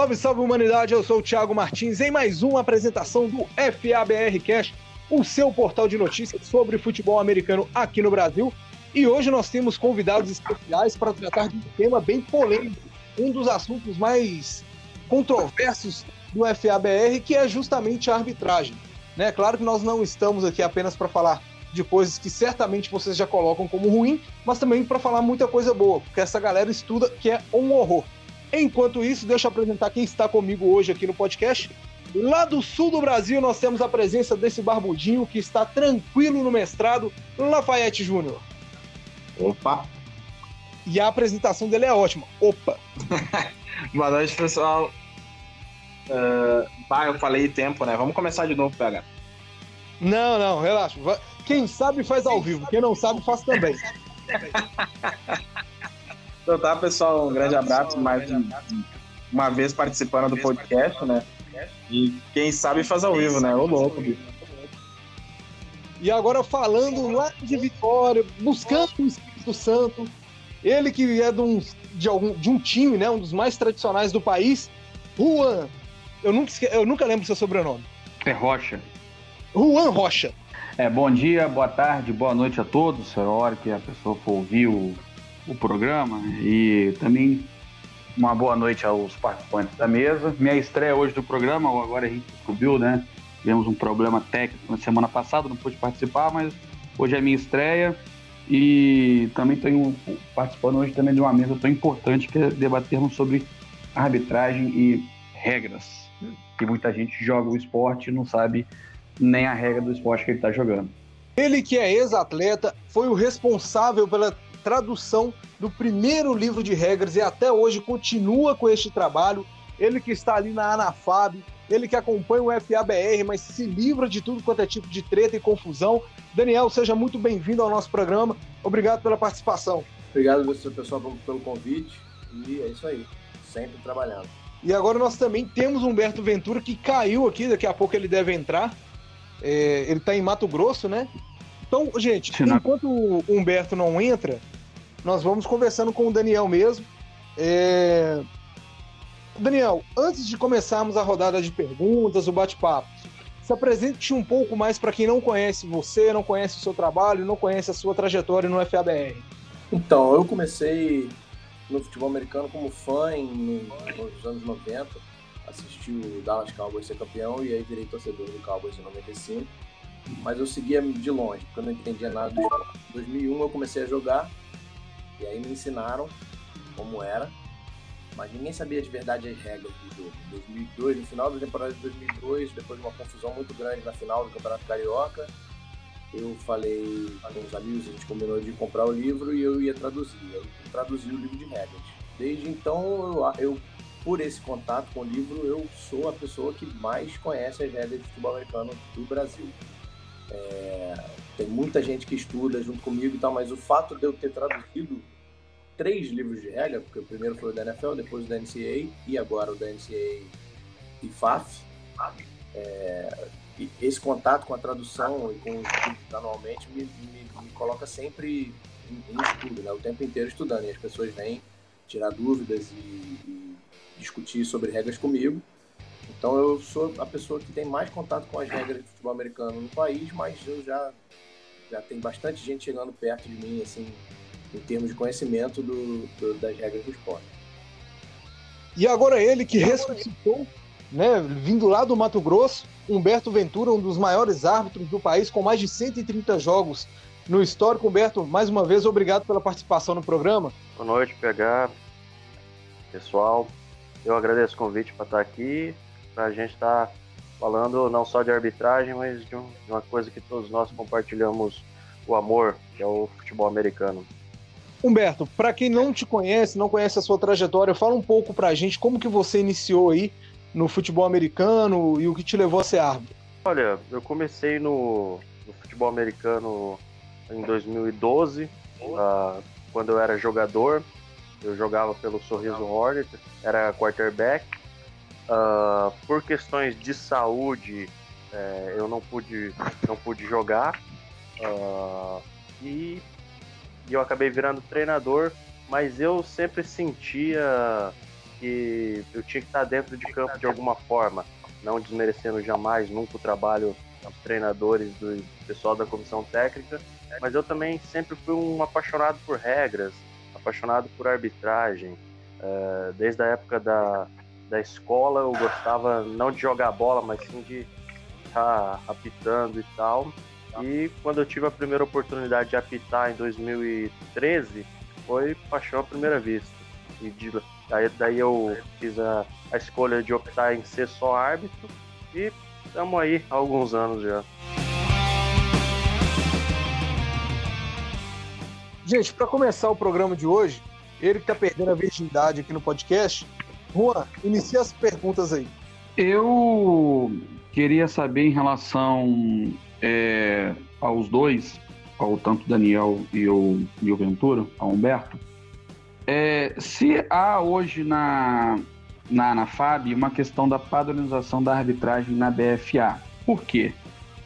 Salve, salve humanidade, eu sou o Thiago Martins em mais uma apresentação do FABR Cash, o seu portal de notícias sobre futebol americano aqui no Brasil. E hoje nós temos convidados especiais para tratar de um tema bem polêmico, um dos assuntos mais controversos do FABR, que é justamente a arbitragem. Né? Claro que nós não estamos aqui apenas para falar de coisas que certamente vocês já colocam como ruim, mas também para falar muita coisa boa, porque essa galera estuda que é um horror. Enquanto isso, deixa eu apresentar quem está comigo hoje aqui no podcast. Lá do sul do Brasil, nós temos a presença desse barbudinho que está tranquilo no mestrado, Lafayette Júnior. Opa! E a apresentação dele é ótima. Opa! Boa noite, pessoal. Uh, bah, eu falei tempo, né? Vamos começar de novo, PH. Não, não, relaxa. Quem sabe faz ao vivo, quem não sabe faz também. Então tá, pessoal, um grande abraço, mais uma vez participando do podcast, né? E quem sabe faz ao vivo, né? Ô louco, bicho. E agora falando lá de Vitória, buscando o Espírito Santo, ele que é de um, de, algum, de um time, né? Um dos mais tradicionais do país, Juan. Eu nunca, eu nunca lembro seu sobrenome. É Rocha. Juan Rocha. É, bom dia, boa tarde, boa noite a todos. É a hora que a pessoa for ouvir o, o programa. E também uma boa noite aos participantes da mesa. Minha estreia hoje do programa, agora a gente descobriu, né? Tivemos um problema técnico na semana passada, não pude participar, mas hoje é minha estreia. E também estou participando hoje também de uma mesa tão importante que é debatermos sobre arbitragem e regras. Que muita gente joga o esporte e não sabe nem a regra do esporte que ele está jogando. Ele que é ex-atleta, foi o responsável pela tradução do primeiro livro de regras e até hoje continua com este trabalho. Ele que está ali na Anafab, ele que acompanha o FABR, mas se livra de tudo quanto é tipo de treta e confusão. Daniel, seja muito bem-vindo ao nosso programa. Obrigado pela participação. Obrigado, pessoal, pelo convite. E é isso aí, sempre trabalhando. E agora nós também temos Humberto Ventura que caiu aqui, daqui a pouco ele deve entrar. É, ele está em Mato Grosso, né? Então, gente, enquanto o Humberto não entra, nós vamos conversando com o Daniel mesmo. É... Daniel, antes de começarmos a rodada de perguntas, o bate-papo, se apresente um pouco mais para quem não conhece você, não conhece o seu trabalho, não conhece a sua trajetória no FABR. Então, eu comecei no futebol americano como fã em, nos anos 90 assisti o Dallas Cowboys ser campeão e aí virei torcedor do Cowboys em 95. Mas eu seguia de longe, porque eu não entendia nada do esporte. Em 2001 eu comecei a jogar e aí me ensinaram como era, mas ninguém sabia de verdade as regras do jogo. Em 2002, no final da temporada de 2002, depois de uma confusão muito grande na final do Campeonato Carioca, eu falei com os amigos, a gente combinou de comprar o livro e eu ia traduzir. Eu traduzi o livro de regras. Desde então eu, eu por esse contato com o livro, eu sou a pessoa que mais conhece as regras de futebol americano do Brasil. É, tem muita gente que estuda junto comigo e tal, mas o fato de eu ter traduzido três livros de regra, porque o primeiro foi o da NFL, depois o da NCAA e agora o da NCAA e FAF, é, e esse contato com a tradução e com os estudos anualmente me, me, me, coloca sempre em, em estudo, né? o tempo inteiro estudando, e as pessoas vêm tirar dúvidas e, e discutir sobre regras comigo. Então eu sou a pessoa que tem mais contato com as regras de futebol americano no país, mas eu já já tem bastante gente chegando perto de mim assim em termos de conhecimento do, do das regras do esporte. E agora ele que ressuscitou, né, vindo lá do Mato Grosso, Humberto Ventura, um dos maiores árbitros do país, com mais de 130 jogos no histórico. Humberto, mais uma vez, obrigado pela participação no programa. Boa noite, PH. Pessoal, eu agradeço o convite para estar aqui, a gente estar tá falando não só de arbitragem, mas de, um, de, uma coisa que todos nós compartilhamos o amor, que é o futebol americano. Humberto, para quem não te conhece, não conhece a sua trajetória, fala um pouco para a gente como que você iniciou aí no futebol americano e o que te levou a ser árbitro. Olha, eu comecei no, no futebol americano em 2012, uh, quando eu era jogador. Eu jogava pelo Sorriso Hornet, era quarterback. Uh, por questões de saúde, é, eu não pude, não pude jogar. Uh, e, e eu acabei virando treinador, mas eu sempre sentia que eu tinha que estar dentro de campo de alguma forma, não desmerecendo jamais nunca o trabalho dos treinadores, do pessoal da comissão técnica, mas eu também sempre fui um apaixonado por regras, apaixonado por arbitragem. Uh, desde a época da, da escola eu gostava não de jogar bola, mas sim de estar apitando e tal. E quando eu tive a primeira oportunidade de apitar em 2013, foi paixão à primeira vista. E de, daí, daí eu fiz a, a escolha de optar em ser só árbitro e estamos aí há alguns anos já. Gente, para começar o programa de hoje, ele que está perdendo a virgindade aqui no podcast, Juan, inicia as perguntas aí. Eu queria saber em relação é, aos dois, ao tanto Daniel e o, e o Ventura, ao Humberto, é, se há hoje na, na, na FAB uma questão da padronização da arbitragem na BFA. Por quê?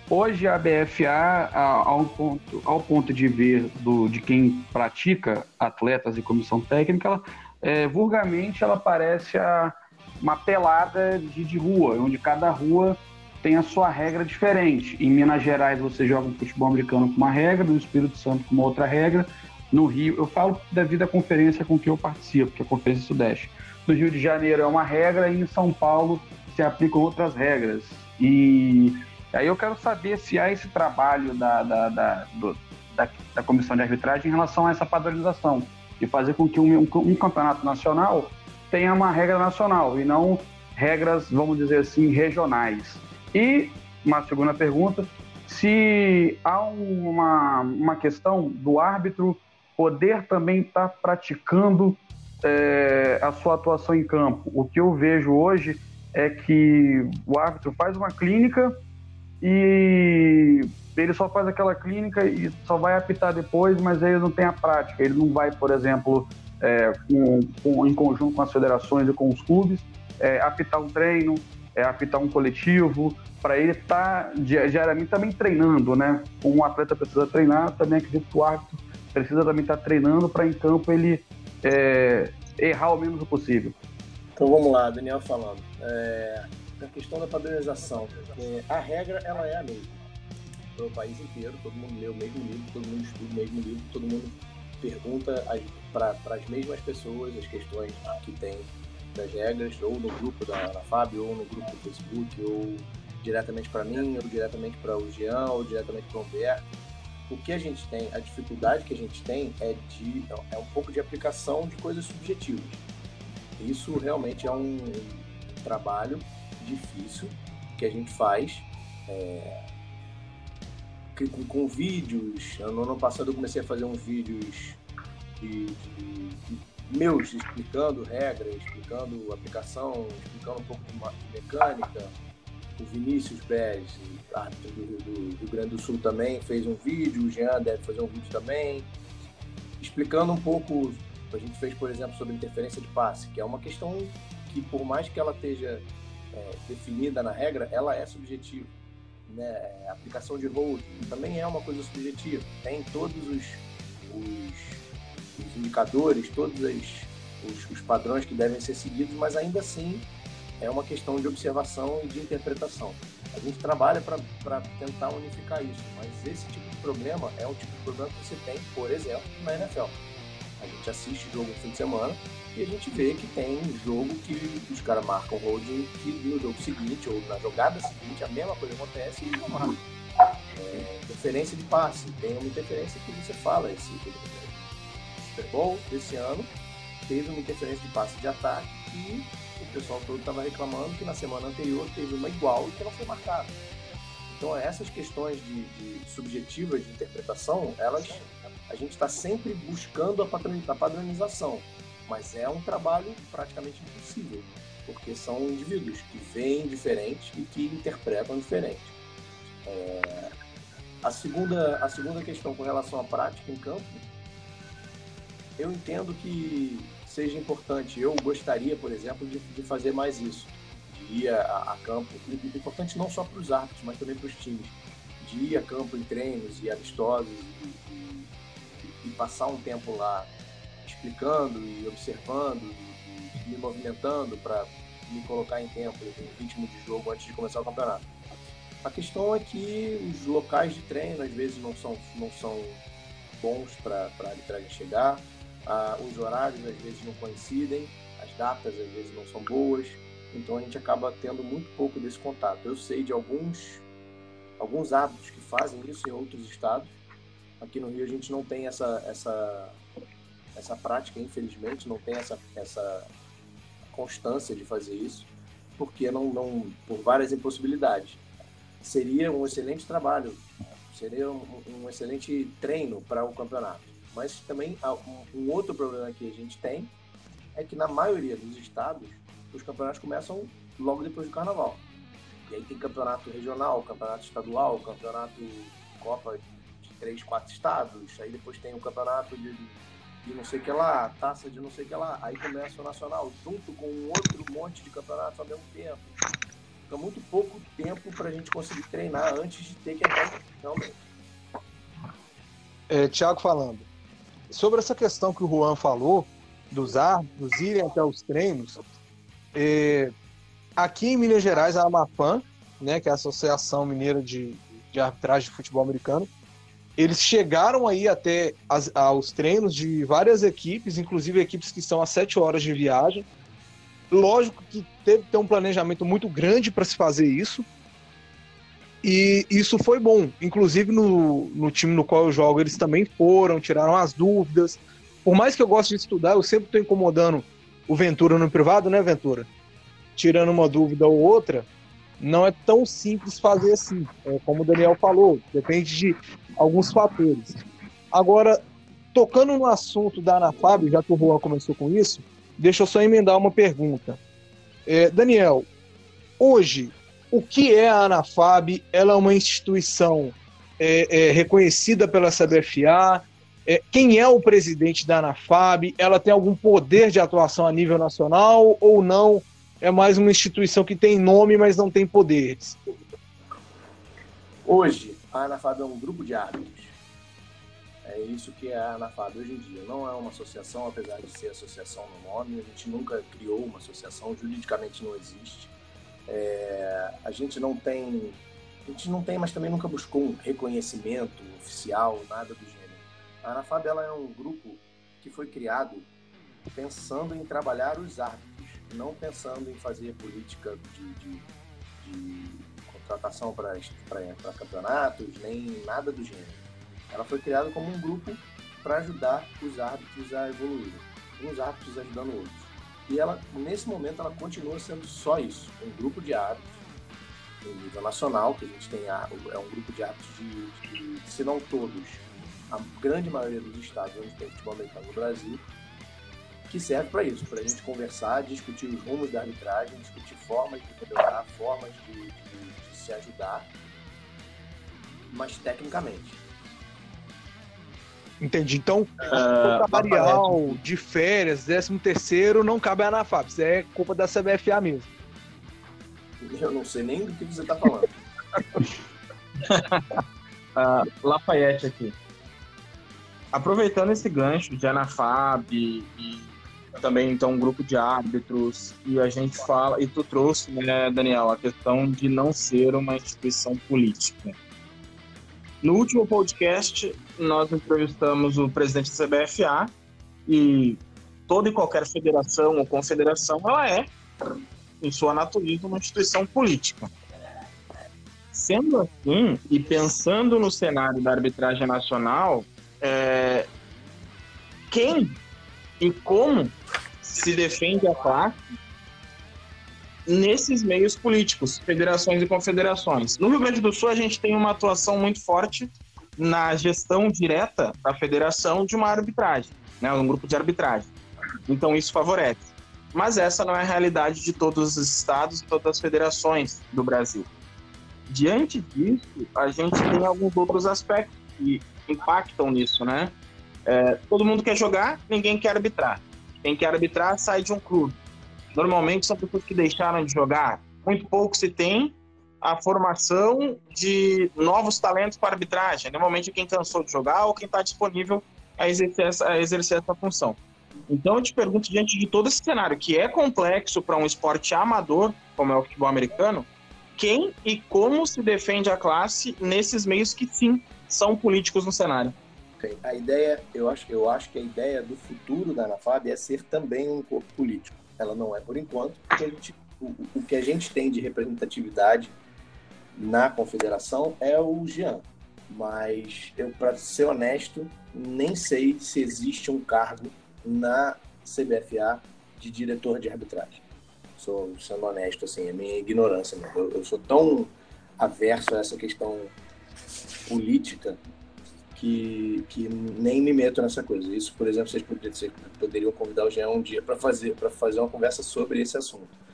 Hoje a BFA, ao ponto, ao ponto de ver do, de quem pratica atletas e comissão técnica, ela, é, vulgarmente ela parece a, uma pelada de, de rua, onde cada rua tem a sua regra diferente. Em Minas Gerais você joga um futebol americano com uma regra, no Espírito Santo com uma outra regra, no Rio, eu falo devido à conferência com que eu participo, que é a Conferência Sudeste. No Rio de Janeiro é uma regra e em São Paulo se aplicam outras regras. E aí eu quero saber se há esse trabalho da, da, da, do, da, da comissão de arbitragem em relação a essa padronização e fazer com que um, um, um campeonato nacional tenha uma regra nacional e não regras, vamos dizer assim, regionais. E uma segunda pergunta, se há uma, uma questão do árbitro poder também estar tá praticando é, a sua atuação em campo. O que eu vejo hoje é que o árbitro faz uma clínica e ele só faz aquela clínica e só vai apitar depois, mas ele não tem a prática. Ele não vai, por exemplo, é, com, com, em conjunto com as federações e com os clubes, é, apitar um treino, é, apitar um coletivo, para ele estar tá, diariamente também treinando, né? Um atleta precisa treinar, também acredito que o árbitro precisa também estar tá treinando para em campo ele é, errar o menos possível. Então vamos lá, Daniel falando. É, a questão da padronização. A regra ela é a mesma para o país inteiro, todo mundo lê o mesmo livro, todo mundo estuda o mesmo livro, todo mundo pergunta para as mesmas pessoas as questões que tem das regras, ou no grupo da, da ou no grupo do Facebook, ou diretamente para mim, ou diretamente para o Jean, ou diretamente para o Humberto. O que a gente tem, a dificuldade que a gente tem é, de, é um pouco de aplicação de coisas subjetivas. Isso realmente é um trabalho difícil que a gente faz é, com, com, vídeos. No ano passado eu comecei a fazer uns vídeos de, de, de meus explicando regras, explicando aplicação, explicando um pouco de mecânica o Vinícius Pérez, árbitro do, do, Rio Grande do Sul também, fez um vídeo, o Jean deve fazer um vídeo também, explicando um pouco, a gente fez, por exemplo, sobre interferência de passe, que é uma questão que, por mais que ela esteja é, definida na regra, ela é subjetiva. Né? A aplicação de hold também é uma coisa subjetiva. Tem todos os, os, os indicadores, todos os, os padrões que devem ser seguidos, mas ainda assim é uma questão de observação e de interpretação. A gente trabalha para tentar unificar isso, mas esse tipo de problema é o tipo de problema que você tem, por exemplo, na NFL. A gente assiste jogo no fim de semana e a gente vê que tem jogo que os caras marcam holding que no jogo seguinte ou na jogada seguinte a mesma coisa acontece e não marca. É, interferência de passe, tem uma interferência que você fala, esse Super Bowl desse ano teve uma interferência de passe de ataque e o pessoal todo estava reclamando que na semana anterior teve uma igual e que não foi marcada. Então essas questões de, de subjetivas de interpretação, elas a gente está sempre buscando a padronização, mas é um trabalho praticamente impossível, porque são indivíduos que veem diferente e que interpretam diferente. É... A, segunda, a segunda questão com relação à prática em campo, eu entendo que seja importante. Eu gostaria, por exemplo, de, de fazer mais isso, de ir a, a campo, e, importante não só para os árbitros, mas também para os times, de ir a campo em treinos e amistosos e, e, e passar um tempo lá explicando e observando e, me movimentando para me colocar em tempo, em ritmo de jogo antes de começar o campeonato. A questão é que os locais de treino às vezes não são, não são bons para a arbitragem chegar, ah, os horários às vezes não coincidem, as datas às vezes não são boas, então a gente acaba tendo muito pouco desse contato. Eu sei de alguns, alguns hábitos que fazem isso em outros estados. Aqui no Rio a gente não tem essa, essa, essa prática, infelizmente, não tem essa, essa constância de fazer isso, porque não, não por várias impossibilidades. Seria um excelente trabalho, seria um, um excelente treino para o campeonato. Mas também um, um outro problema que a gente tem é que na maioria dos estados os campeonatos começam logo depois do carnaval. E aí tem campeonato regional, campeonato estadual, campeonato Copa três, quatro estados, aí depois tem o campeonato de, de não sei o que lá, taça de não sei o que lá, aí começa o nacional, junto com um outro monte de campeonatos ao mesmo tempo. Fica muito pouco tempo para a gente conseguir treinar antes de ter que entrar realmente. É, Tiago falando. Sobre essa questão que o Juan falou, dos árbitros irem até os treinos, é, aqui em Minas Gerais, a AMAPAN, né, que é a Associação Mineira de, de Arbitragem de Futebol Americano, eles chegaram aí até as, aos treinos de várias equipes, inclusive equipes que estão a sete horas de viagem. Lógico que teve que ter um planejamento muito grande para se fazer isso. E isso foi bom. Inclusive no, no time no qual eu jogo, eles também foram, tiraram as dúvidas. Por mais que eu goste de estudar, eu sempre estou incomodando o Ventura no privado, né, Ventura? Tirando uma dúvida ou outra, não é tão simples fazer assim. É, como o Daniel falou, depende de alguns fatores. Agora, tocando no assunto da Anafab, já que o Juan começou com isso, deixa eu só emendar uma pergunta. É, Daniel, hoje, o que é a Anafab? Ela é uma instituição é, é, reconhecida pela CBFA, é, quem é o presidente da ANAFAB? Ela tem algum poder de atuação a nível nacional ou não? É mais uma instituição que tem nome, mas não tem poderes? Hoje, a ANAFAB é um grupo de árbitros. É isso que é a ANAFAB hoje em dia. Não é uma associação, apesar de ser associação no nome. A gente nunca criou uma associação, juridicamente não existe. É, a gente não tem, a gente não tem, mas também nunca buscou um reconhecimento oficial, nada do gênero a Anafab é um grupo que foi criado pensando em trabalhar os árbitros, não pensando em fazer política de, de, de contratação para campeonatos, nem nada do gênero. Ela foi criada como um grupo para ajudar os árbitros a evoluir, uns árbitros ajudando outros. E ela, nesse momento, ela continua sendo só isso, um grupo de árbitros no nível nacional, que a gente tem é um grupo de árbitros de, de se não todos, a grande maioria dos estados onde tem futebol americano no Brasil, que serve para isso, para a gente conversar, discutir os rumos da arbitragem, discutir formas de melhorar, formas de, de, de se ajudar, mas tecnicamente. Entendi. Então, uh, salarial, de férias, 13 terceiro, não cabe a ANAFAP. Isso é culpa da CBFA mesmo. Eu não sei nem do que você está falando. uh, Lafayette aqui aproveitando esse gancho de Anafab e, e também então um grupo de árbitros e a gente fala e tu trouxe, né, Daniel, a questão de não ser uma instituição política. No último podcast nós entrevistamos o presidente da CBFA e toda e qualquer federação ou confederação ela é em sua natureza uma instituição política. Sendo assim e pensando no cenário da arbitragem nacional, é, quem e como se defende a classe nesses meios políticos, federações e confederações. No Rio Grande do Sul, a gente tem uma atuação muito forte na gestão direta da federação de uma arbitragem, né, um grupo de arbitragem. Então, isso favorece. Mas essa não é a realidade de todos os estados e todas as federações do Brasil. Diante disso, a gente tem alguns outros aspectos que impactam nisso, né? É, todo mundo quer jogar, ninguém quer arbitrar. Quem quer arbitrar sai de um clube. Normalmente são pessoas que deixaram de jogar. Muito pouco se tem a formação de novos talentos para arbitragem. Normalmente quem cansou de jogar ou quem está disponível a exercer, essa, a exercer essa função. Então eu te pergunto, diante de todo esse cenário que é complexo para um esporte amador, como é o futebol americano, quem e como se defende a classe nesses meios que sim são políticos no cenário? A ideia, eu acho, eu acho que a ideia do futuro da ANAFAB é ser também um corpo político. Ela não é por enquanto, porque gente, o, o que a gente tem de representatividade na confederação é o Jean. Mas eu, para ser honesto, nem sei se existe um cargo na CBFA de diretor de arbitragem. Sou sendo honesto, assim, é minha ignorância. Eu, eu sou tão averso a essa questão política que, que nem me meto nessa coisa. Isso, por exemplo, vocês poderiam, poderiam convidar o Jean um dia para fazer, fazer uma conversa sobre esse assunto.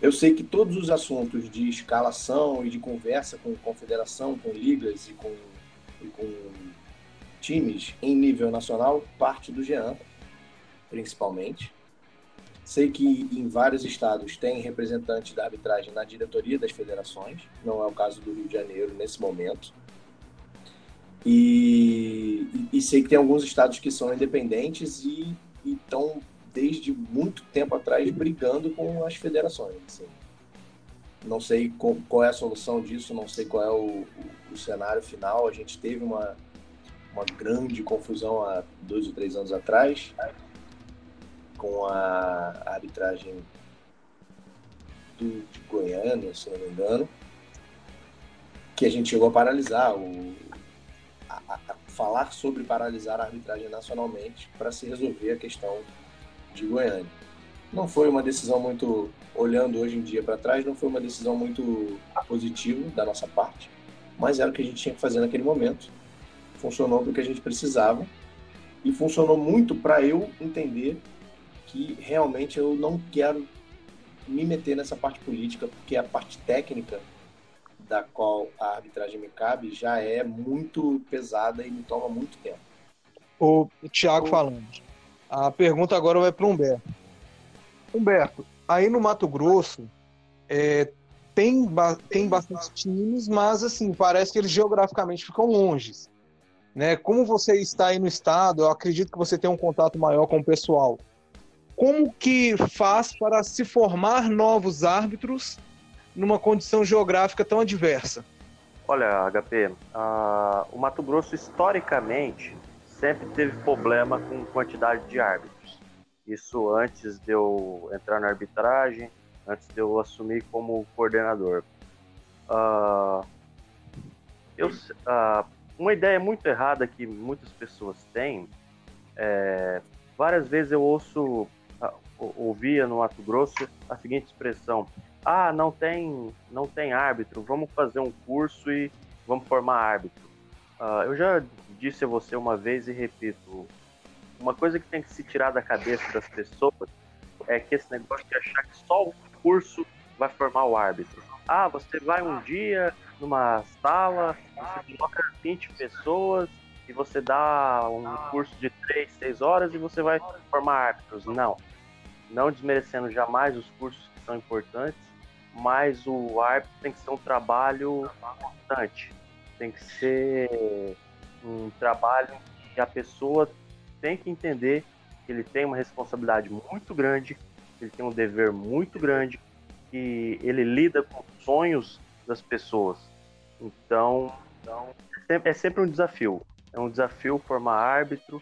Eu sei que todos os assuntos de escalação e de conversa com confederação, com ligas e com, e com times em nível nacional parte do Jean, principalmente. Sei que em vários estados tem representantes da arbitragem na diretoria das federações, não é o caso do Rio de Janeiro nesse momento. E, e, sei que tem alguns estados que são independentes e estão desde muito tempo atrás brigando com as federações. Assim. Não sei qual, qual, é a solução disso, não sei qual é o, o, o, cenário final. A gente teve uma, uma grande confusão há dois ou três anos atrás com a, a arbitragem do, de Goiânia, se não me engano, que a gente chegou a paralisar o, a, a falar sobre paralisar a arbitragem nacionalmente para se resolver a questão de Goiânia. Não foi uma decisão muito, olhando hoje em dia para trás, não foi uma decisão muito positiva da nossa parte, mas era o que a gente tinha que fazer naquele momento. Funcionou para o que a gente precisava e funcionou muito para eu entender que realmente eu não quero me meter nessa parte política, porque a parte técnica da qual a arbitragem me cabe já é muito pesada e me toma muito tempo. O Thiago falando. A pergunta agora vai para o Humberto. Humberto, aí no Mato Grosso é, tem, ba tem bastante times, mas assim, parece que eles geograficamente ficam longe. Né? Como você está aí no estado, eu acredito que você tem um contato maior com o pessoal. Como que faz para se formar novos árbitros numa condição geográfica tão adversa? Olha, HP, uh, o Mato Grosso historicamente sempre teve problema com quantidade de árbitros. Isso antes de eu entrar na arbitragem, antes de eu assumir como coordenador. Uh, eu, uh, uma ideia muito errada que muitas pessoas têm, é, várias vezes eu ouço, uh, ouvia no Mato Grosso a seguinte expressão: ah, não tem, não tem árbitro, vamos fazer um curso e vamos formar árbitro. Uh, eu já disse a você uma vez e repito: uma coisa que tem que se tirar da cabeça das pessoas é que esse negócio de achar que só o curso vai formar o árbitro. Ah, você vai um dia numa sala, você coloca 20 pessoas e você dá um curso de 3, 6 horas e você vai formar árbitros. Não. Não desmerecendo jamais os cursos que são importantes, mas o árbitro tem que ser um trabalho constante tem que ser um trabalho que a pessoa tem que entender que ele tem uma responsabilidade muito grande, que ele tem um dever muito grande, que ele lida com sonhos das pessoas. Então, então é sempre um desafio. É um desafio formar árbitro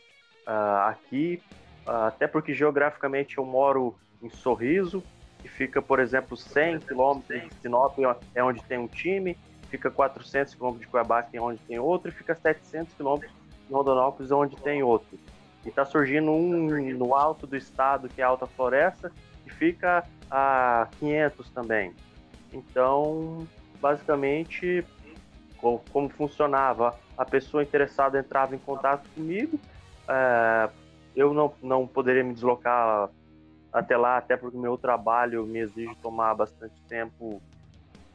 uh, aqui, uh, até porque geograficamente eu moro em Sorriso, que fica, por exemplo, 100 quilômetros de Sinop, é onde tem um time fica 400 quilômetros de Cuiabá, que é onde tem outro, e fica 700 quilômetros de Rondonópolis, onde tem outro. E está surgindo um no alto do estado, que é a Alta Floresta, e fica a 500 também. Então, basicamente, como funcionava? A pessoa interessada entrava em contato comigo, é, eu não, não poderia me deslocar até lá, até porque o meu trabalho me exige tomar bastante tempo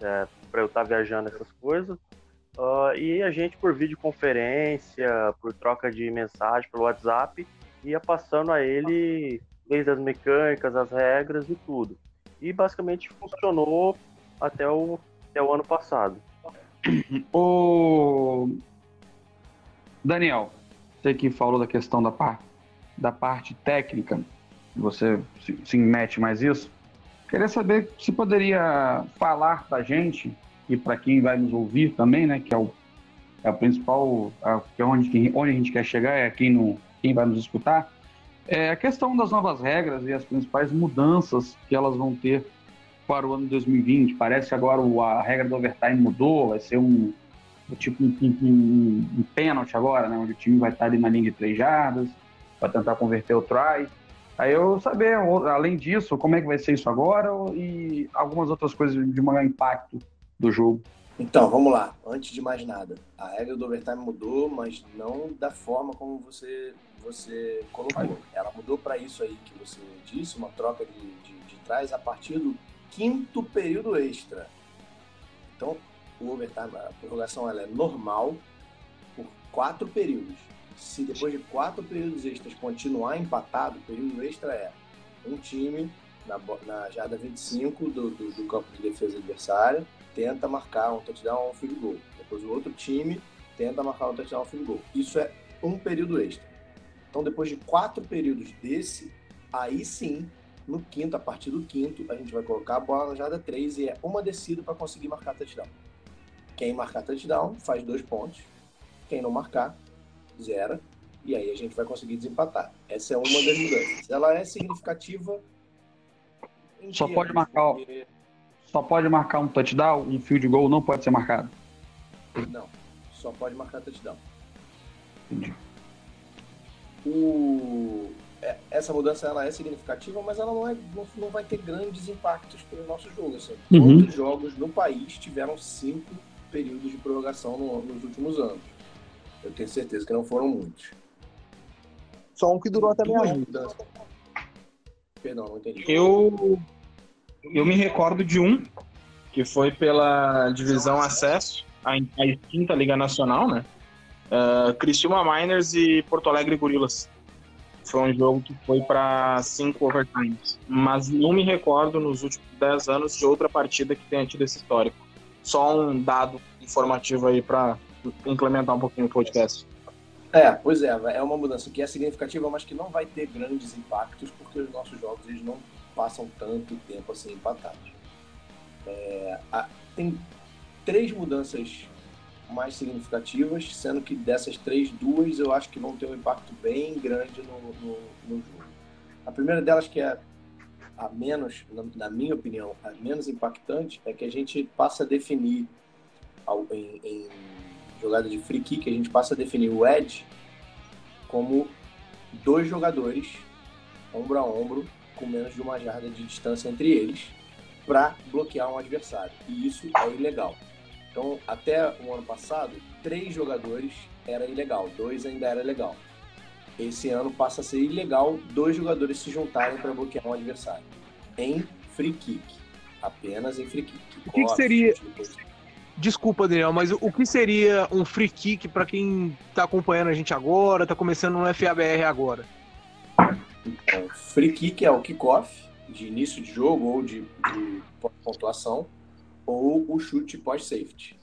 é, para eu estar tá viajando essas coisas. Uh, e a gente, por videoconferência, por troca de mensagem pelo WhatsApp, ia passando a ele desde as mecânicas, as regras e tudo. E basicamente funcionou até o, até o ano passado. O Daniel, você que falou da questão da parte da parte técnica, você se, se mete mais isso, queria saber se poderia falar para a gente e para quem vai nos ouvir também, né, que é o, é o principal, é, onde, onde a gente quer chegar, é quem, no, quem vai nos escutar, é a questão das novas regras e as principais mudanças que elas vão ter para o ano 2020. Parece que agora a regra do overtime mudou, vai ser um tipo um, um, um pênalti agora, né, onde o time vai estar ali na linha de três jardas, para tentar converter o try. Aí eu saber, além disso, como é que vai ser isso agora e algumas outras coisas de maior impacto do jogo. Então, vamos lá. Antes de mais nada, a regra do overtime mudou, mas não da forma como você, você colocou. Ela mudou para isso aí que você disse, uma troca de, de, de trás a partir do quinto período extra. Então, o overtime, a prorrogação ela é normal por quatro períodos. Se depois de quatro períodos extras continuar empatado, o período extra é um time na, na jarda 25 do, do, do campo de defesa adversária tenta marcar um touchdown ou um field goal. Depois o outro time tenta marcar um touchdown ou um field goal. Isso é um período extra. Então depois de quatro períodos desse, aí sim, no quinto, a partir do quinto, a gente vai colocar a bola na jarda 3 e é uma descida para conseguir marcar touchdown. Quem marcar touchdown faz dois pontos. Quem não marcar, zera. E aí a gente vai conseguir desempatar. Essa é uma das mudanças. Ela é significativa. Só pode marcar. Porque... Só pode marcar um touchdown, um field goal não pode ser marcado. Não, só pode marcar touchdown. Entendi. O... É, essa mudança ela é significativa, mas ela não, é, não, vai ter grandes impactos para o nosso jogo. Assim. Uhum. Todos os jogos no país tiveram cinco períodos de prorrogação no, nos últimos anos. Eu tenho certeza que não foram muitos. Só um que durou até meia vida. Perdão, não entendi. Eu, eu me recordo de um, que foi pela divisão acesso, a, a extinta Liga Nacional, né? Uh, Criciúma Miners e Porto Alegre Gorilas. Foi um jogo que foi para cinco overtimes. Mas não me recordo nos últimos dez anos de outra partida que tenha tido esse histórico só um dado informativo aí para implementar um pouquinho o podcast. É, pois é, é uma mudança que é significativa, mas que não vai ter grandes impactos, porque os nossos jogos eles não passam tanto tempo assim empatados. É, a, tem três mudanças mais significativas, sendo que dessas três, duas eu acho que vão ter um impacto bem grande no, no, no jogo. A primeira delas, que é a menos, na minha opinião, a menos impactante é que a gente passa a definir em, em jogada de free kick, a gente passa a definir o edge como dois jogadores ombro a ombro com menos de uma jarda de distância entre eles para bloquear um adversário. E isso é ilegal. Então, até o ano passado, três jogadores era ilegal, dois ainda era legal esse ano passa a ser ilegal dois jogadores se juntarem para bloquear um adversário. Em free kick. Apenas em free kick. O que, que seria. Desculpa, Daniel, mas o que seria um free kick para quem está acompanhando a gente agora, está começando no FABR agora? Então, free kick é o kickoff de início de jogo ou de, de pontuação, ou o chute pós-safety.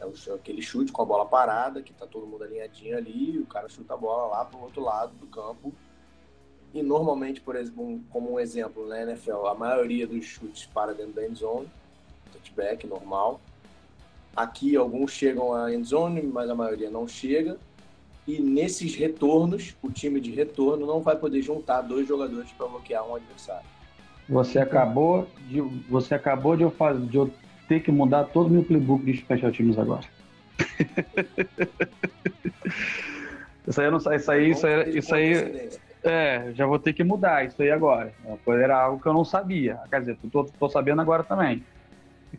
É aquele chute com a bola parada, que tá todo mundo alinhadinho ali, o cara chuta a bola lá pro outro lado do campo. E normalmente, por exemplo, como um exemplo na NFL, a maioria dos chutes para dentro da end zone, touchback normal. Aqui alguns chegam à end zone, mas a maioria não chega. E nesses retornos, o time de retorno não vai poder juntar dois jogadores para bloquear um adversário. Você acabou de você acabou de eu, fazer, de eu ter que mudar todo o meu playbook de special teams agora. isso aí, não, isso aí, isso aí, isso aí, é, já vou ter que mudar isso aí agora. Era algo que eu não sabia. Quer dizer, tô, tô sabendo agora também.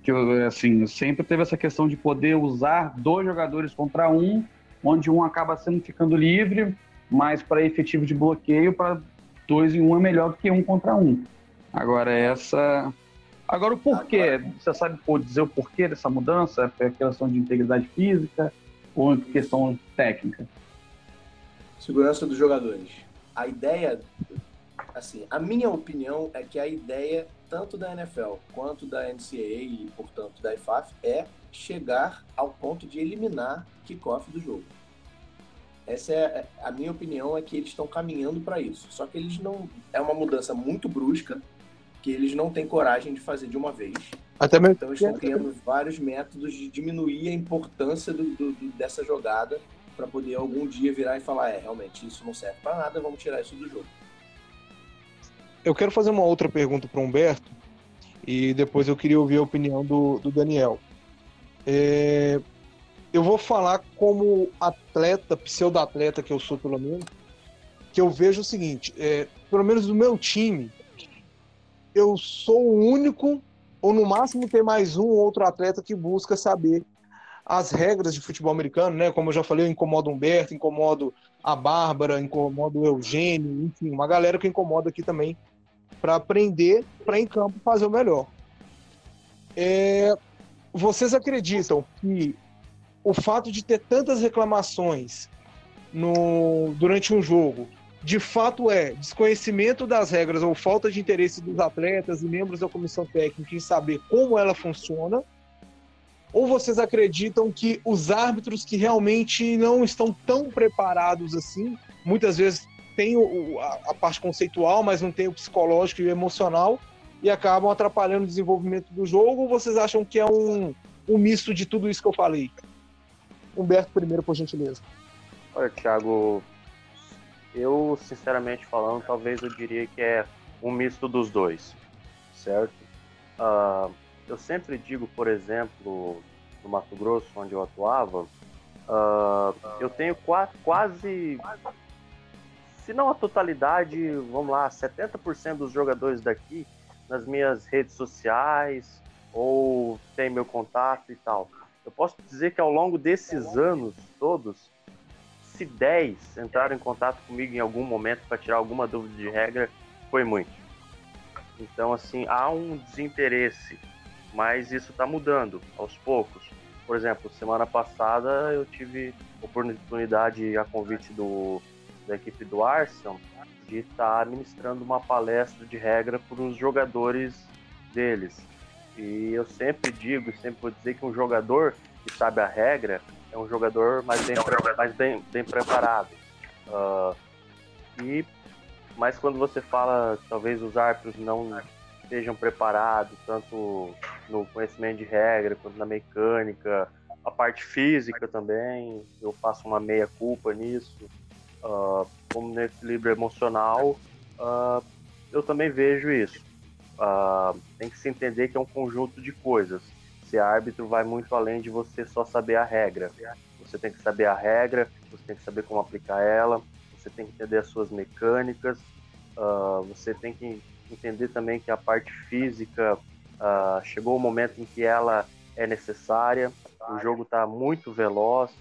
Que assim, sempre teve essa questão de poder usar dois jogadores contra um, onde um acaba sendo ficando livre, mas para efetivo de bloqueio, para dois em um é melhor do que um contra um. Agora, essa Agora, o porquê? Agora... Você sabe dizer o porquê dessa mudança? É questão de integridade física ou questão técnica? Segurança dos jogadores. A ideia, assim, a minha opinião é que a ideia tanto da NFL quanto da NCAA e, portanto, da IFAF é chegar ao ponto de eliminar kickoff do jogo. Essa é a minha opinião é que eles estão caminhando para isso. Só que eles não é uma mudança muito brusca que eles não têm coragem de fazer de uma vez. Até mesmo... Então eles estão criando vários métodos de diminuir a importância do, do, do, dessa jogada para poder algum dia virar e falar é realmente isso não serve para nada, vamos tirar isso do jogo. Eu quero fazer uma outra pergunta para o Humberto e depois eu queria ouvir a opinião do, do Daniel. É, eu vou falar como atleta, pseudo-atleta que eu sou, pelo menos, que eu vejo o seguinte: é, pelo menos do meu time, eu sou o único, ou no máximo tem mais um ou outro atleta que busca saber as regras de futebol americano, né? Como eu já falei, eu incomodo Humberto, incomodo a Bárbara, incomodo o Eugênio, enfim, uma galera que incomoda aqui também para aprender, para em campo fazer o melhor. É, vocês acreditam que o fato de ter tantas reclamações no, durante um jogo, de fato é desconhecimento das regras ou falta de interesse dos atletas e membros da comissão técnica em saber como ela funciona? Ou vocês acreditam que os árbitros que realmente não estão tão preparados assim, muitas vezes têm o, a, a parte conceitual, mas não tem o psicológico e o emocional, e acabam atrapalhando o desenvolvimento do jogo? Ou vocês acham que é um, um misto de tudo isso que eu falei? Humberto primeiro, por gentileza. Olha, Thiago, eu, sinceramente falando, talvez eu diria que é um misto dos dois, certo? Uh, eu sempre digo, por exemplo, no Mato Grosso, onde eu atuava, uh, eu tenho qua quase, se não a totalidade, vamos lá, 70% dos jogadores daqui nas minhas redes sociais ou tem meu contato e tal. Eu posso dizer que ao longo desses anos todos, se 10 entraram em contato comigo em algum momento para tirar alguma dúvida de regra, foi muito. Então, assim, há um desinteresse, mas isso está mudando aos poucos. Por exemplo, semana passada eu tive oportunidade, a convite do, da equipe do Arsenal, de estar tá ministrando uma palestra de regra para os jogadores deles. E eu sempre digo, sempre vou dizer que um jogador que sabe a regra é um jogador mais bem, mais bem, bem preparado. Uh, e mas quando você fala, talvez os árbitros não estejam preparados tanto no conhecimento de regra quanto na mecânica, a parte física também, eu faço uma meia culpa nisso, uh, como no equilíbrio emocional, uh, eu também vejo isso uh, tem que se entender que é um conjunto de coisas. Ser árbitro vai muito além de você só saber a regra. Você tem que saber a regra, você tem que saber como aplicar ela, você tem que entender as suas mecânicas, uh, você tem que entender também que a parte física uh, chegou o momento em que ela é necessária. O jogo está muito veloz,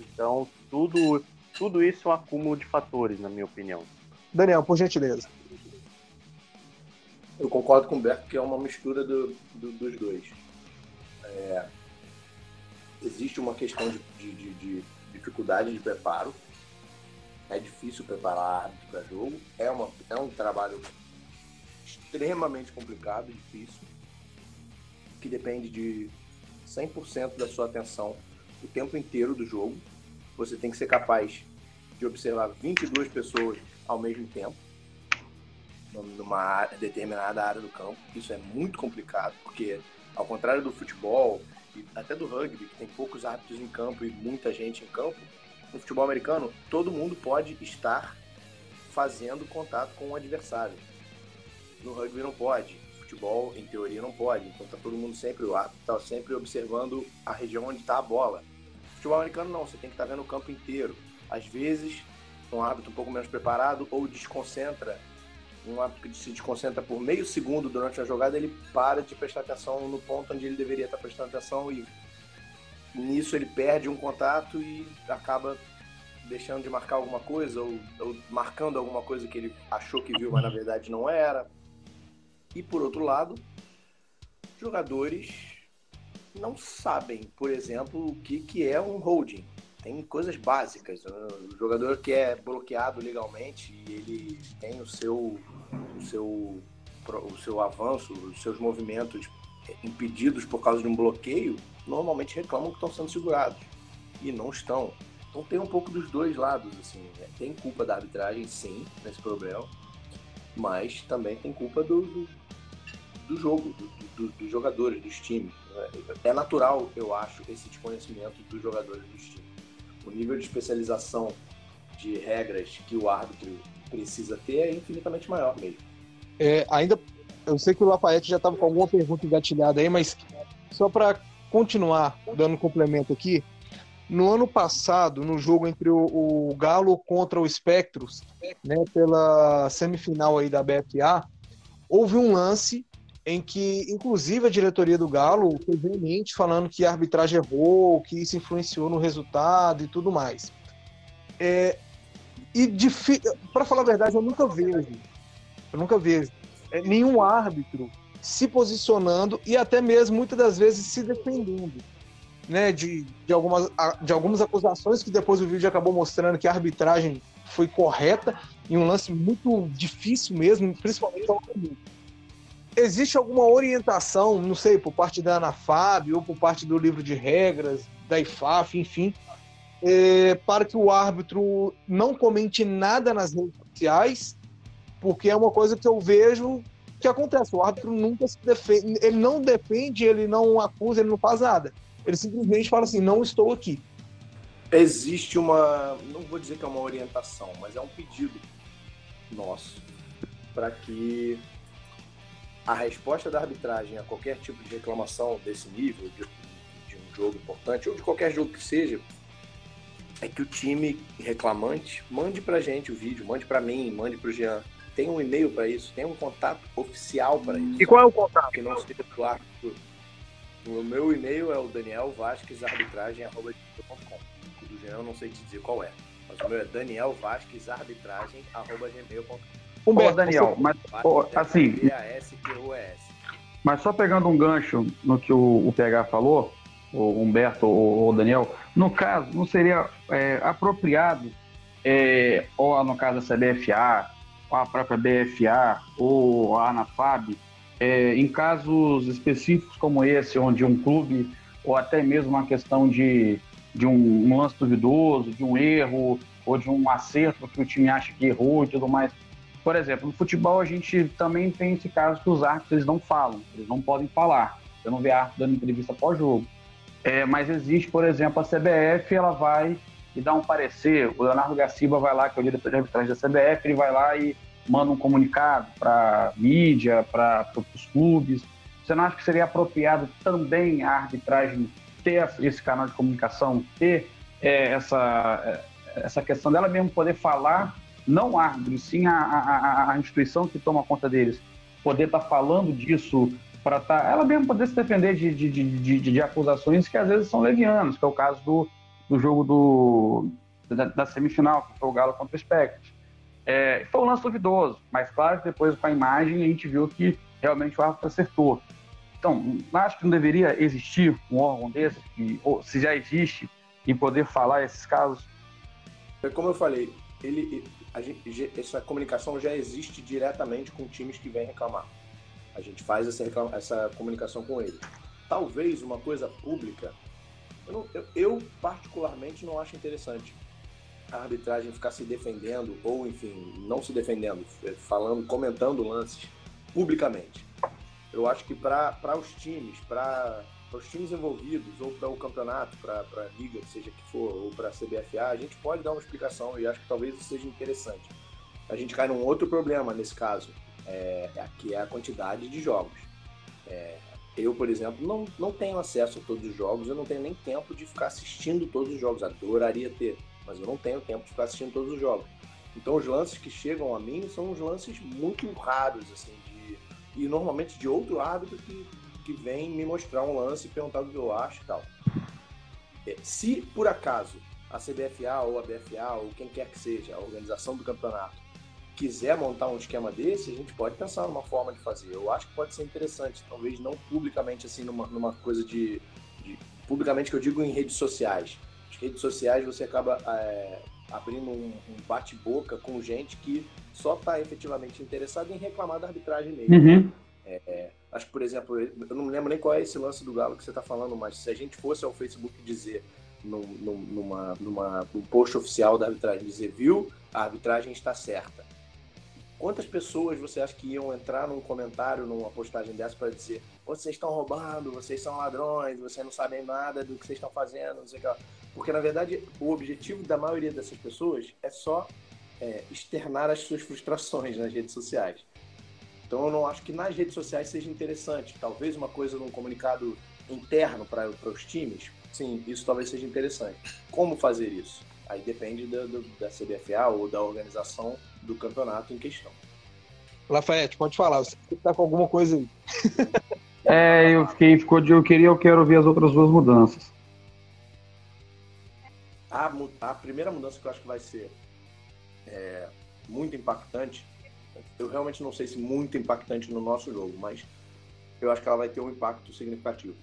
então tudo, tudo isso é um acúmulo de fatores, na minha opinião. Daniel, por gentileza eu concordo com o Beto que é uma mistura do, do, dos dois. É, existe uma questão de, de, de, de, dificuldade de preparo. É difícil preparar árbitro para jogo. É, uma, é um trabalho extremamente complicado, difícil, que depende de 100% da sua atenção o tempo inteiro do jogo. Você tem que ser capaz de observar 22 pessoas ao mesmo tempo numa determinada área do campo. Isso é muito complicado, porque ao contrário do futebol e até do rugby, que tem poucos árbitros em campo e muita gente em campo, no futebol americano todo mundo pode estar fazendo contato com o adversário. No rugby não pode, futebol em teoria não pode, então tá todo mundo sempre, o árbitro está sempre observando a região onde está a bola. Futebol americano não, você tem que estar tá vendo o campo inteiro. Às vezes, um árbitro um pouco menos preparado ou desconcentra um árbitro que se desconcentra por meio segundo durante a jogada, ele para de prestar atenção no ponto onde ele deveria estar prestando atenção e nisso ele perde um contato e acaba deixando de marcar alguma coisa ou, ou marcando alguma coisa que ele achou que viu, mas na verdade não era. E por outro lado, jogadores não sabem, por exemplo, o que, que é um holding tem coisas básicas. O jogador que é bloqueado legalmente ele tem o seu, o seu, o seu avanço, os seus movimentos impedidos por causa de um bloqueio, normalmente reclamam que estão sendo segurados. E não estão. Então tem um pouco dos dois lados, assim. Né? Tem culpa da arbitragem, sim, nesse problema, mas também tem culpa do, do, do jogo, do, dos jogadores, dos times. Né? É natural, eu acho, esse desconhecimento dos jogadores dos times. O nível de especialização de regras que o árbitro precisa ter é infinitamente maior mesmo. É, ainda, eu sei que o Lafayette já estava com alguma pergunta engatilhada aí, mas só para continuar dando complemento aqui, no ano passado, no jogo entre o, o Galo contra o Spectros, né, pela semifinal aí da BFA, houve um lance em que, inclusive, a diretoria do Galo foi veemente falando que a arbitragem errou, que isso influenciou no resultado e tudo mais. É, e para falar a verdade, eu nunca vejo, eu nunca vejo é, nenhum árbitro se posicionando e até mesmo muitas das vezes se defendendo né, de, de, algumas, de algumas acusações que depois o vídeo acabou mostrando que a arbitragem foi correta em um lance muito difícil mesmo, principalmente ao Existe alguma orientação, não sei, por parte da ANAFAB ou por parte do livro de regras, da IFAF, enfim, é, para que o árbitro não comente nada nas redes sociais, porque é uma coisa que eu vejo que acontece. O árbitro nunca se defende, ele não defende, ele não acusa, ele não faz nada. Ele simplesmente fala assim: não estou aqui. Existe uma, não vou dizer que é uma orientação, mas é um pedido nosso para que a resposta da arbitragem a qualquer tipo de reclamação desse nível, de, de um jogo importante, ou de qualquer jogo que seja, é que o time reclamante mande para gente o vídeo, mande para mim, mande para o Jean. Tem um e-mail para isso, tem um contato oficial para isso. E qual é o contato? Que não seja do árbitro o meu e-mail é o Daniel Vasquez arbitragem.com. O do Jean eu não sei te dizer qual é. Mas o meu é Daniel Arbitragem.gmail.com. Ô, Daniel, mas assim. Mas só pegando um gancho no que o, o PH falou, o Humberto ou o Daniel, no caso, não seria é, apropriado, é, ou no caso da CBFA, ou a própria BFA, ou a ANAFAB, é, em casos específicos como esse, onde um clube, ou até mesmo uma questão de, de um, um lance duvidoso, de um erro, ou de um acerto que o time acha que errou e tudo mais. Por exemplo, no futebol a gente também tem esse caso que os árbitros eles não falam, eles não podem falar. Eu não vejo árbitro dando entrevista pós-jogo. É, mas existe, por exemplo, a CBF, ela vai e dá um parecer. O Leonardo Gaciba vai lá, que é o diretor de arbitragem da CBF, ele vai lá e manda um comunicado para mídia, para os clubes. Você não acha que seria apropriado também a arbitragem ter esse canal de comunicação, ter é, essa, é, essa questão dela mesmo poder falar, não árbitro, sim a, a, a, instituição que toma conta deles, poder estar tá falando disso para estar, tá, ela mesmo poder se defender de, de, de, de, de acusações que às vezes são levianas, que é o caso do, do jogo do, da, da semifinal, que foi o Galo contra o Spectre. É, foi um lance duvidoso, mas claro que depois com a imagem a gente viu que realmente o árbitro acertou. Então, acho que não deveria existir um órgão desse, que, ou se já existe, em poder falar esses casos? É como eu falei, ele, gente, essa comunicação já existe diretamente com times que vêm reclamar. A gente faz essa, essa comunicação com eles. Talvez uma coisa pública, eu, não, eu, eu particularmente não acho interessante a arbitragem ficar se defendendo, ou enfim, não se defendendo, é, falando, comentando lances publicamente. Eu acho que para os times, para os times envolvidos, ou para o campeonato, para a liga, seja que for, ou para a CBFA, a gente pode dar uma explicação e acho que talvez seja interessante. A gente cai num outro problema nesse caso, é, que é a quantidade de jogos. É, eu, por exemplo, não, não tenho acesso a todos os jogos, eu não tenho nem tempo de ficar assistindo todos os jogos, adoraria ter mas eu não tenho tempo de ficar assistindo todos os jogos. Então os lances que chegam a mim são uns lances muito raros, assim, de, e normalmente de outro árbitro que, que vem me mostrar um lance e perguntar o que eu acho e tal. É, se por acaso a CBFA ou a BFA ou quem quer que seja, a organização do campeonato, quiser montar um esquema desse, a gente pode pensar numa forma de fazer. Eu acho que pode ser interessante, talvez não publicamente, assim, numa, numa coisa de, de publicamente que eu digo em redes sociais, redes sociais você acaba é, abrindo um, um bate-boca com gente que só está efetivamente interessada em reclamar da arbitragem mesmo. Uhum. É, acho que, por exemplo, eu não me lembro nem qual é esse lance do Galo que você está falando, mas se a gente fosse ao Facebook dizer num, numa, numa, num post oficial da arbitragem dizer, viu, a arbitragem está certa. Quantas pessoas você acha que iam entrar num comentário, numa postagem dessa, para dizer vocês estão roubando, vocês são ladrões, vocês não sabem nada do que vocês estão fazendo, não sei o que. Porque, na verdade, o objetivo da maioria dessas pessoas é só é, externar as suas frustrações nas redes sociais. Então, eu não acho que nas redes sociais seja interessante. Talvez uma coisa num comunicado interno para os times, sim, isso talvez seja interessante. Como fazer isso? Aí depende da, do, da CBFA ou da organização do campeonato em questão. Lafayette, pode falar, você está com alguma coisa aí. é, eu fiquei, ficou de eu queria, eu quero ver as outras duas mudanças. A, a primeira mudança que eu acho que vai ser é, muito impactante, eu realmente não sei se muito impactante no nosso jogo, mas eu acho que ela vai ter um impacto significativo.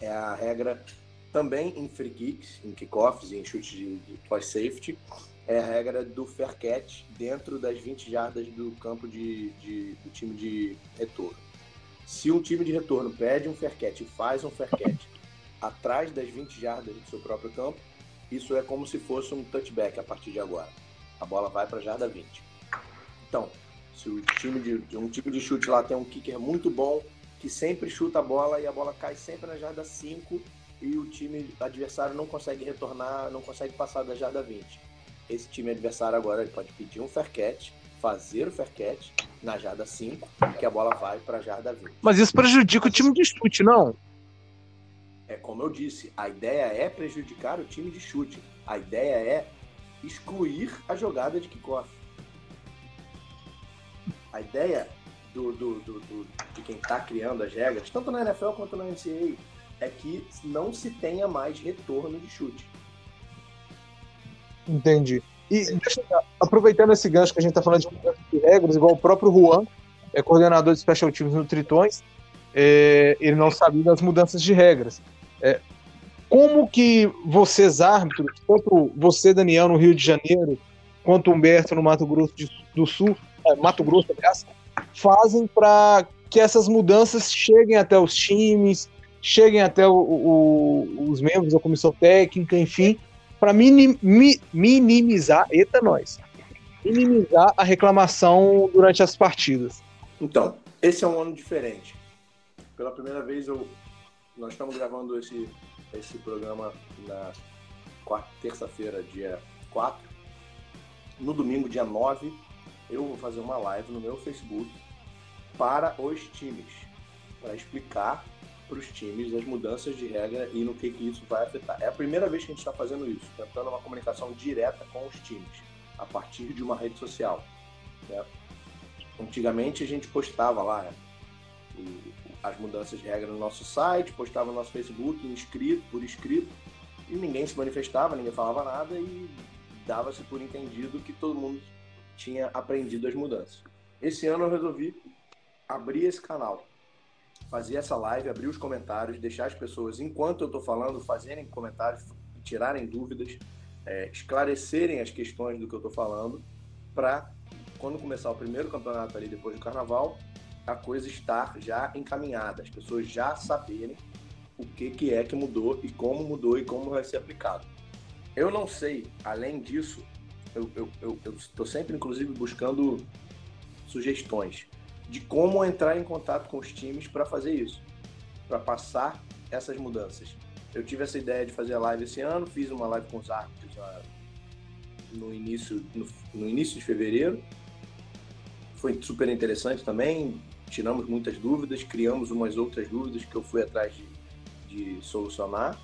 É a regra também em free kicks, em kickoffs, em chutes de, de safety, é a regra do fair catch dentro das 20 jardas do campo de, de, do time de retorno. Se um time de retorno pede um fair catch e faz um fair catch atrás das 20 jardas do seu próprio campo, isso é como se fosse um touchback a partir de agora. A bola vai para a jarda 20. Então, se o time de, um time de chute lá tem um kicker muito bom, que sempre chuta a bola e a bola cai sempre na jarda 5 e o time adversário não consegue retornar, não consegue passar da jarda 20 esse time adversário agora ele pode pedir um fair catch, fazer o fair catch na jarda 5, que a bola vai para a jarda 20. Mas isso prejudica o time de chute, não? É como eu disse, a ideia é prejudicar o time de chute. A ideia é excluir a jogada de kickoff. A ideia do, do, do, do de quem está criando as regras, tanto na NFL quanto na NCAA, é que não se tenha mais retorno de chute. Entendi. E deixa, aproveitando esse gancho que a gente está falando de regras, igual o próprio Juan, é coordenador de special teams no Tritões, é, ele não sabia das mudanças de regras. É, como que vocês, árbitros, tanto você, Daniel, no Rio de Janeiro, quanto Humberto no Mato Grosso do Sul, é, Mato Grosso, aliás, fazem para que essas mudanças cheguem até os times, cheguem até o, o, os membros da comissão técnica, enfim, para minim, mi, minimizar, eita nós, minimizar a reclamação durante as partidas. Então, esse é um ano diferente. Pela primeira vez eu nós estamos gravando esse esse programa na terça-feira, dia 4. No domingo, dia 9, eu vou fazer uma live no meu Facebook para os times, para explicar para os times as mudanças de regra e no que, que isso vai afetar. É a primeira vez que a gente está fazendo isso, tentando uma comunicação direta com os times, a partir de uma rede social. Né? Antigamente a gente postava lá né, as mudanças de regra no nosso site, postava no nosso Facebook, inscrito, por escrito, e ninguém se manifestava, ninguém falava nada e dava-se por entendido que todo mundo tinha aprendido as mudanças. Esse ano eu resolvi abrir esse canal fazer essa live, abrir os comentários, deixar as pessoas, enquanto eu estou falando, fazerem comentários, tirarem dúvidas, é, esclarecerem as questões do que eu estou falando, para quando começar o primeiro campeonato ali depois do carnaval, a coisa estar já encaminhada, as pessoas já saberem o que, que é que mudou e como mudou e como vai ser aplicado. Eu não sei, além disso, eu estou sempre, inclusive, buscando sugestões de como entrar em contato com os times para fazer isso, para passar essas mudanças. Eu tive essa ideia de fazer a live esse ano, fiz uma live com os árbitros no início, no, no início de fevereiro. Foi super interessante também, tiramos muitas dúvidas, criamos umas outras dúvidas que eu fui atrás de, de solucionar.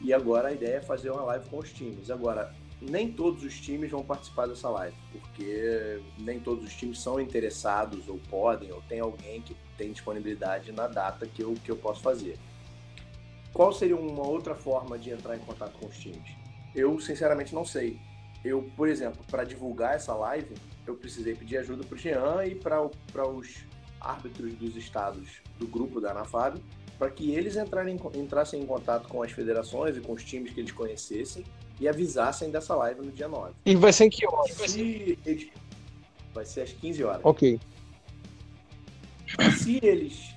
E agora a ideia é fazer uma live com os times. Agora, nem todos os times vão participar dessa live, porque nem todos os times são interessados ou podem, ou tem alguém que tem disponibilidade na data que eu, que eu posso fazer. Qual seria uma outra forma de entrar em contato com os times? Eu, sinceramente, não sei. Eu, por exemplo, para divulgar essa live, eu precisei pedir ajuda para o Jean e para os árbitros dos estados do grupo da ANAFAB, para que eles entrarem, entrassem em contato com as federações e com os times que eles conhecessem e avisassem dessa live no dia 9. E vai ser em que horas? Se eles... Vai ser às 15 horas. Ok. Se eles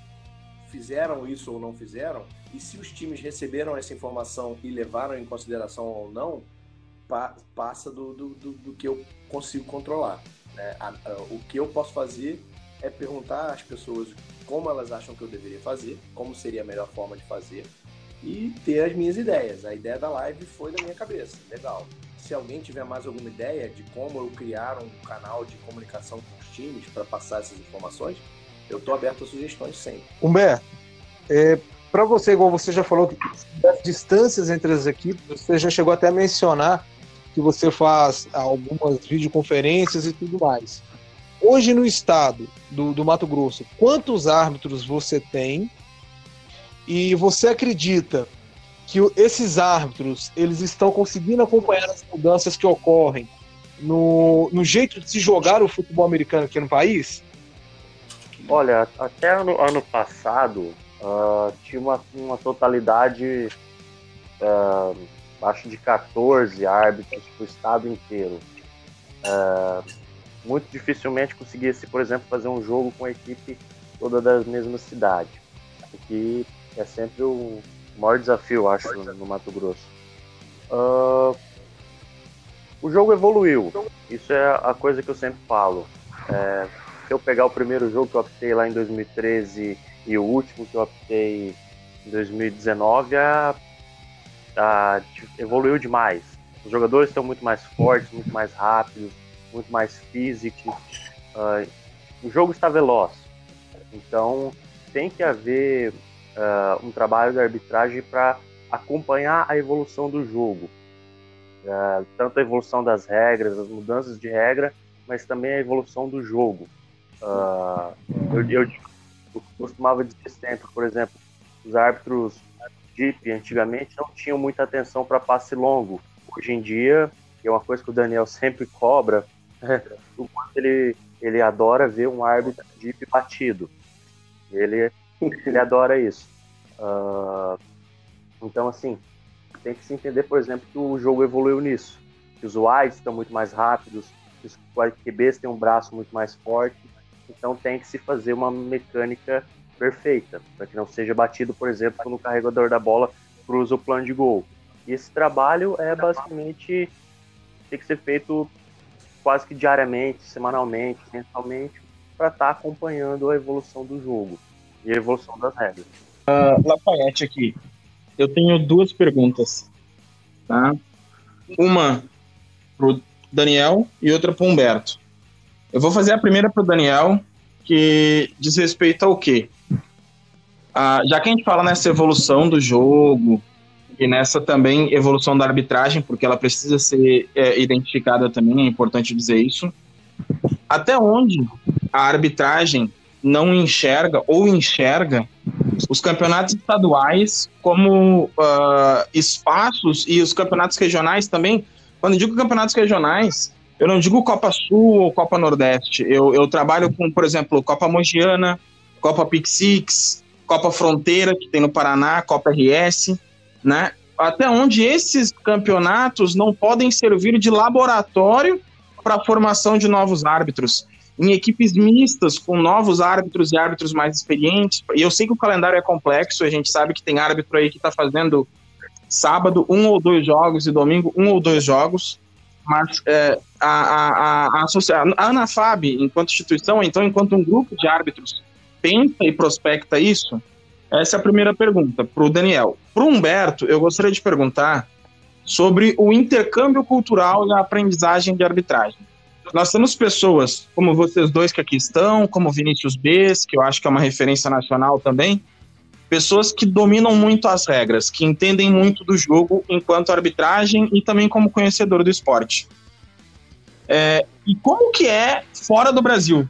fizeram isso ou não fizeram, E se os times receberam essa informação e levaram em consideração ou não, pa passa do, do, do, do, que eu consigo controlar. Né? A, a, o que eu posso fazer é perguntar às pessoas como elas acham que eu deveria fazer, como seria a melhor forma de fazer e ter as minhas ideias. A ideia da live foi da minha cabeça, legal. Se alguém tiver mais alguma ideia de como eu criar um canal de comunicação com os times para passar essas informações, eu estou aberto a sugestões sempre. Humberto, é, para você, igual você já falou, das distâncias entre as equipes, você já chegou até a mencionar que você faz algumas videoconferências e tudo mais. Hoje no estado do, do Mato Grosso, quantos árbitros você tem? E você acredita que esses árbitros eles estão conseguindo acompanhar as mudanças que ocorrem no, no jeito de se jogar o futebol americano aqui no país? Olha, até ano, ano passado uh, tinha uma, uma totalidade uh, acho de 14 árbitros para o estado inteiro. Uh, muito dificilmente conseguia-se, por exemplo, fazer um jogo com a equipe toda da mesma cidade, o que é sempre o maior desafio, acho, no Mato Grosso. Uh, o jogo evoluiu, isso é a coisa que eu sempre falo. É, se eu pegar o primeiro jogo que eu optei lá em 2013 e o último que eu optei em 2019, a, a, evoluiu demais. Os jogadores estão muito mais fortes, muito mais rápidos, muito mais físico. Uh, o jogo está veloz, então tem que haver uh, um trabalho de arbitragem para acompanhar a evolução do jogo, uh, tanto a evolução das regras, as mudanças de regra, mas também a evolução do jogo. eu, eu, eu costumava dizer sempre, por exemplo, os árbitros DIP antigamente não tinham muita atenção para passe longo. Hoje em dia, é uma coisa que o Daniel sempre cobra, o quanto ele, ele adora ver um árbitro deep batido. Ele, ele adora isso. Uh, então, assim, tem que se entender, por exemplo, que o jogo evoluiu nisso. Que os wides estão muito mais rápidos, que os QBs têm um braço muito mais forte. Então tem que se fazer uma mecânica perfeita, para que não seja batido, por exemplo, quando o carregador da bola cruza o plano de gol. E esse trabalho é basicamente tem que ser feito quase que diariamente, semanalmente, mensalmente, para estar tá acompanhando a evolução do jogo e a evolução das regras. Uh, Lafayette aqui. Eu tenho duas perguntas. Tá? Uma pro Daniel e outra pro Humberto. Eu vou fazer a primeira pro Daniel, que diz respeito ao quê? Uh, já que a gente fala nessa evolução do jogo, e nessa também evolução da arbitragem, porque ela precisa ser é, identificada também, é importante dizer isso. Até onde a arbitragem não enxerga ou enxerga os campeonatos estaduais como uh, espaços e os campeonatos regionais também. Quando eu digo campeonatos regionais, eu não digo Copa Sul ou Copa Nordeste. Eu, eu trabalho com, por exemplo, Copa Mogiana, Copa Pixix, Copa Fronteira, que tem no Paraná, Copa RS né? Até onde esses campeonatos não podem servir de laboratório para a formação de novos árbitros. Em equipes mistas, com novos árbitros e árbitros mais experientes. E eu sei que o calendário é complexo, a gente sabe que tem árbitro aí que está fazendo sábado um ou dois jogos e domingo um ou dois jogos. Mas é, a, a, a, a, a ANAFAB, enquanto instituição, então, enquanto um grupo de árbitros, pensa e prospecta isso, essa é a primeira pergunta para o Daniel. Para o Humberto, eu gostaria de perguntar sobre o intercâmbio cultural e a aprendizagem de arbitragem. Nós temos pessoas como vocês dois que aqui estão, como Vinícius Bes, que eu acho que é uma referência nacional também, pessoas que dominam muito as regras, que entendem muito do jogo enquanto arbitragem e também como conhecedor do esporte. É, e como que é fora do Brasil?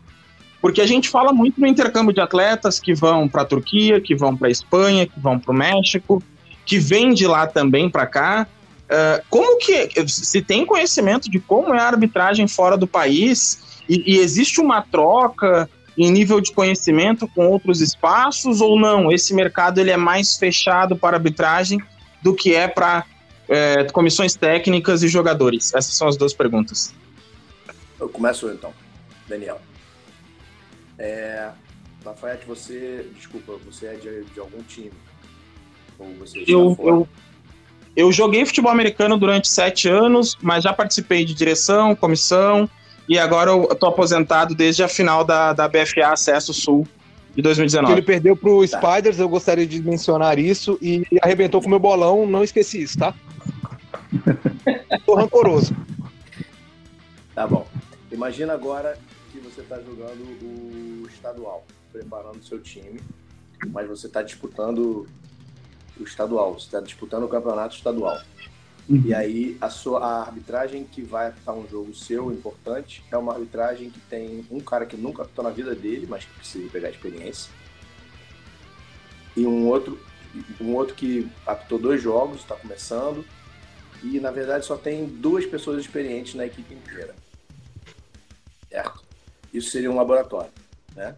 Porque a gente fala muito no intercâmbio de atletas que vão para a Turquia, que vão para a Espanha, que vão para o México, que vêm de lá também para cá. Uh, como que se tem conhecimento de como é a arbitragem fora do país e, e, existe uma troca em nível de conhecimento com outros espaços ou não? Esse mercado ele é mais fechado para arbitragem do que é para é, comissões técnicas e jogadores? Essas são as duas perguntas. Eu começo então, Daniel. É, Lafayette, você, desculpa, você é de, de algum time. eu, eu, eu joguei futebol americano durante sete anos, mas já participei de direção, comissão, e agora eu tô aposentado desde a final da, da BFA Acesso Sul de 2019. Ele perdeu pro tá. Spiders, eu gostaria de mencionar isso, e arrebentou com o meu bolão, não esqueci isso, tá? tô rancoroso. Tá bom. Imagina agora que você está jogando o estadual, preparando o seu time, mas você está disputando o estadual, você está disputando o campeonato estadual. Uhum. E aí a sua a arbitragem que vai apitar um jogo seu importante é uma arbitragem que tem um cara que nunca apitou na vida dele, mas que precisa pegar experiência. E um outro um outro que apitou dois jogos, está começando. E na verdade só tem duas pessoas experientes na equipe inteira. Certo? Isso seria um laboratório, né?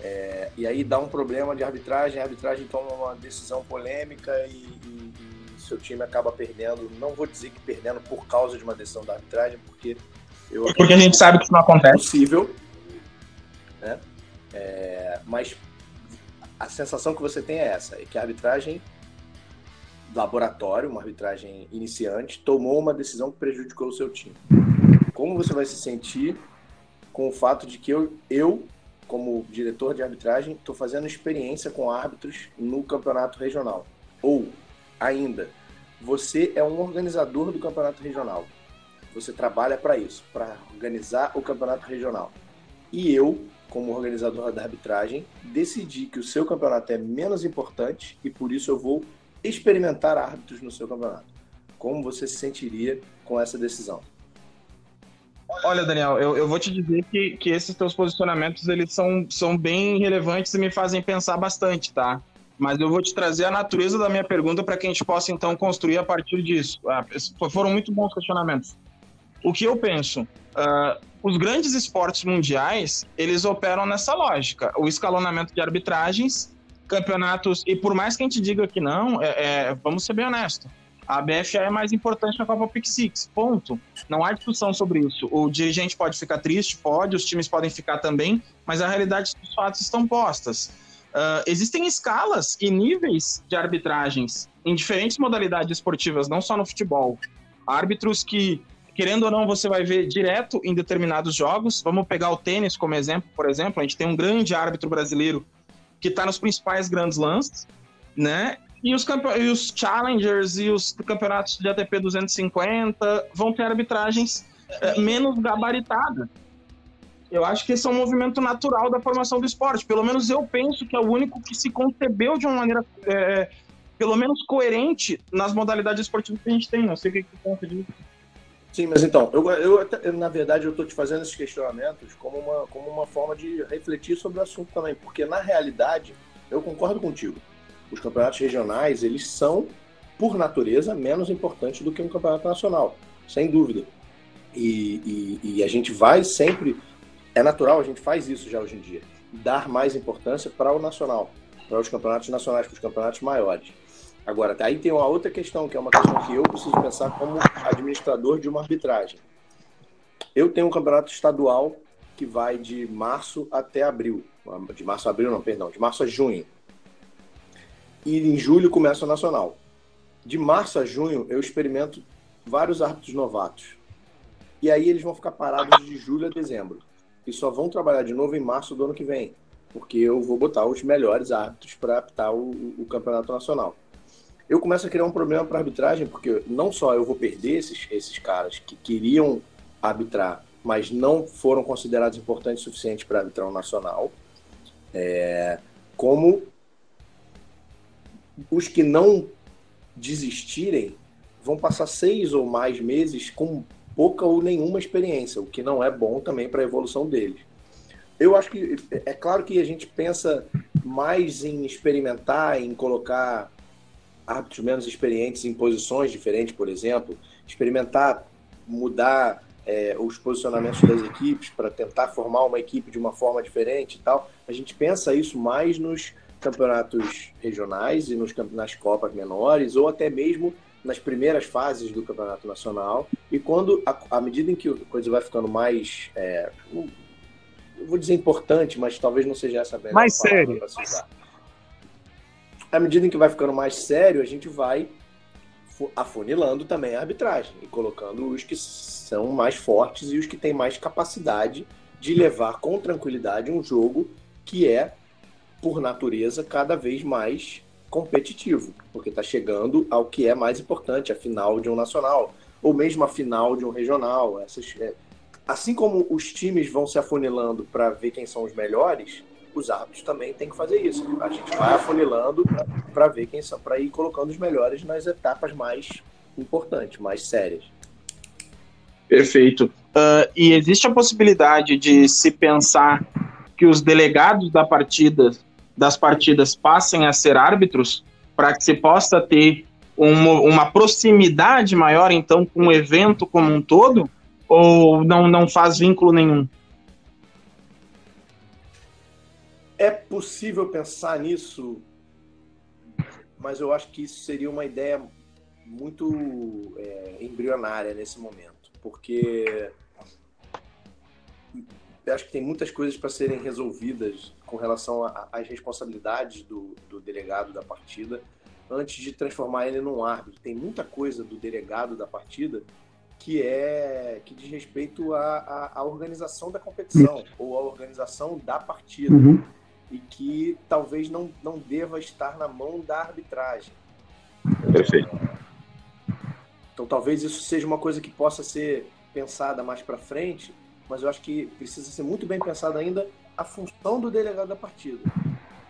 É, e aí dá um problema de arbitragem, a arbitragem toma uma decisão polêmica e, e, e, seu time acaba perdendo. Não vou dizer que perdendo por causa de uma decisão da arbitragem, porque eu porque a gente sabe que isso não acontece. É possível, né? É, mas a sensação que você tem é essa, é que a arbitragem laboratório, uma arbitragem iniciante, tomou uma decisão que prejudicou o seu time. Como você vai se sentir com o fato de que eu, eu como diretor de arbitragem, estou fazendo experiência com árbitros no campeonato regional. Ou, ainda, você é um organizador do campeonato regional. Você trabalha para isso, para organizar o campeonato regional. E eu, como organizador da arbitragem, decidi que o seu campeonato é menos importante e por isso eu vou experimentar árbitros no seu campeonato. Como você se sentiria com essa decisão? Olha, Daniel, eu, eu vou te dizer que, que esses teus posicionamentos eles são, são bem relevantes e me fazem pensar bastante, tá? Mas eu vou te trazer a natureza da minha pergunta para que a gente possa então construir a partir disso. Ah, foram muito bons questionamentos. O que eu penso? Uh, os grandes esportes mundiais eles operam nessa lógica: o escalonamento de arbitragens, campeonatos e por mais que a gente diga que não, é, é, vamos ser bem honestos a BFA é mais importante na Copa Pick Six, ponto. Não há discussão sobre isso. O dirigente pode ficar triste, pode, os times podem ficar também, mas a realidade dos fatos estão postas. Uh, existem escalas e níveis de arbitragens em diferentes modalidades esportivas, não só no futebol. Árbitros que, querendo ou não, você vai ver direto em determinados jogos. Vamos pegar o tênis como exemplo, por exemplo. A gente tem um grande árbitro brasileiro que está nos principais grandes lances, né? E os, e os challengers e os campeonatos de ATP 250 vão ter arbitragens é, menos gabaritadas. Eu acho que esse é um movimento natural da formação do esporte. Pelo menos eu penso que é o único que se concebeu de uma maneira, é, pelo menos, coerente nas modalidades esportivas que a gente tem. Não sei o que você pensa disso. Sim, mas então, eu, eu na verdade, eu estou te fazendo esses questionamentos como uma, como uma forma de refletir sobre o assunto também, porque na realidade, eu concordo contigo os campeonatos regionais, eles são, por natureza, menos importantes do que um campeonato nacional, sem dúvida. E, e, e, a gente vai sempre, é natural, a gente faz isso já hoje em dia, dar mais importância para o nacional, para os campeonatos nacionais, para os campeonatos maiores. Agora, aí tem uma outra questão, que é uma questão que eu preciso pensar como administrador de uma arbitragem. Eu tenho um campeonato estadual que vai de março até abril. De março a abril, não, perdão, de março a junho e em julho começa o nacional. De março a junho eu experimento vários árbitros novatos. E aí eles vão ficar parados de julho a dezembro. E só vão trabalhar de novo em março do ano que vem. Porque eu vou botar os melhores árbitros para apitar o, o, campeonato nacional. Eu começo a criar um problema para arbitragem, porque não só eu vou perder esses, esses caras que queriam arbitrar, mas não foram considerados importantes o suficiente para arbitrar o nacional, é, como os que não desistirem vão passar seis ou mais meses com pouca ou nenhuma experiência, o que não é bom também para a evolução deles. Eu acho que é claro que a gente pensa mais em experimentar, em colocar árbitros menos experientes em posições diferentes, por exemplo, experimentar mudar é, os posicionamentos das equipes para tentar formar uma equipe de uma forma diferente e tal. A gente pensa isso mais nos campeonatos regionais e nos, nas Copas menores, ou até mesmo nas primeiras fases do campeonato nacional. E quando, à medida em que a coisa vai ficando mais. É, eu vou dizer importante, mas talvez não seja essa a Mais sério. à medida em que vai ficando mais sério, a gente vai afunilando também a arbitragem e colocando os que são mais fortes e os que têm mais capacidade de levar com tranquilidade um jogo que é, por natureza, cada vez mais competitivo, porque está chegando ao que é mais importante, a final de um nacional, ou mesmo a final de um regional. Essas, é, assim como os times vão se afunilando para ver quem são os melhores, os árbitros também têm que fazer isso. A gente vai afunilando para ver quem são, para ir colocando os melhores nas etapas mais importantes, mais sérias. Perfeito. Uh, e existe a possibilidade de se pensar que os delegados da partida, das partidas passem a ser árbitros para que se possa ter uma, uma, proximidade maior, então, com o evento como um todo? Ou não, não faz vínculo nenhum? É possível pensar nisso, mas eu acho que isso seria uma ideia muito é, embrionária nesse momento, porque acho que tem muitas coisas para serem resolvidas com relação às responsabilidades do, do, delegado da partida antes de transformar ele num árbitro. Tem muita coisa do delegado da partida que é que diz respeito à, à, à organização da competição ou à organização da partida. Uhum e que talvez não, não deva estar na mão da arbitragem. Perfeito. Então talvez isso seja uma coisa que possa ser pensada mais para frente, mas eu acho que precisa ser muito bem pensada ainda a função do delegado da partida.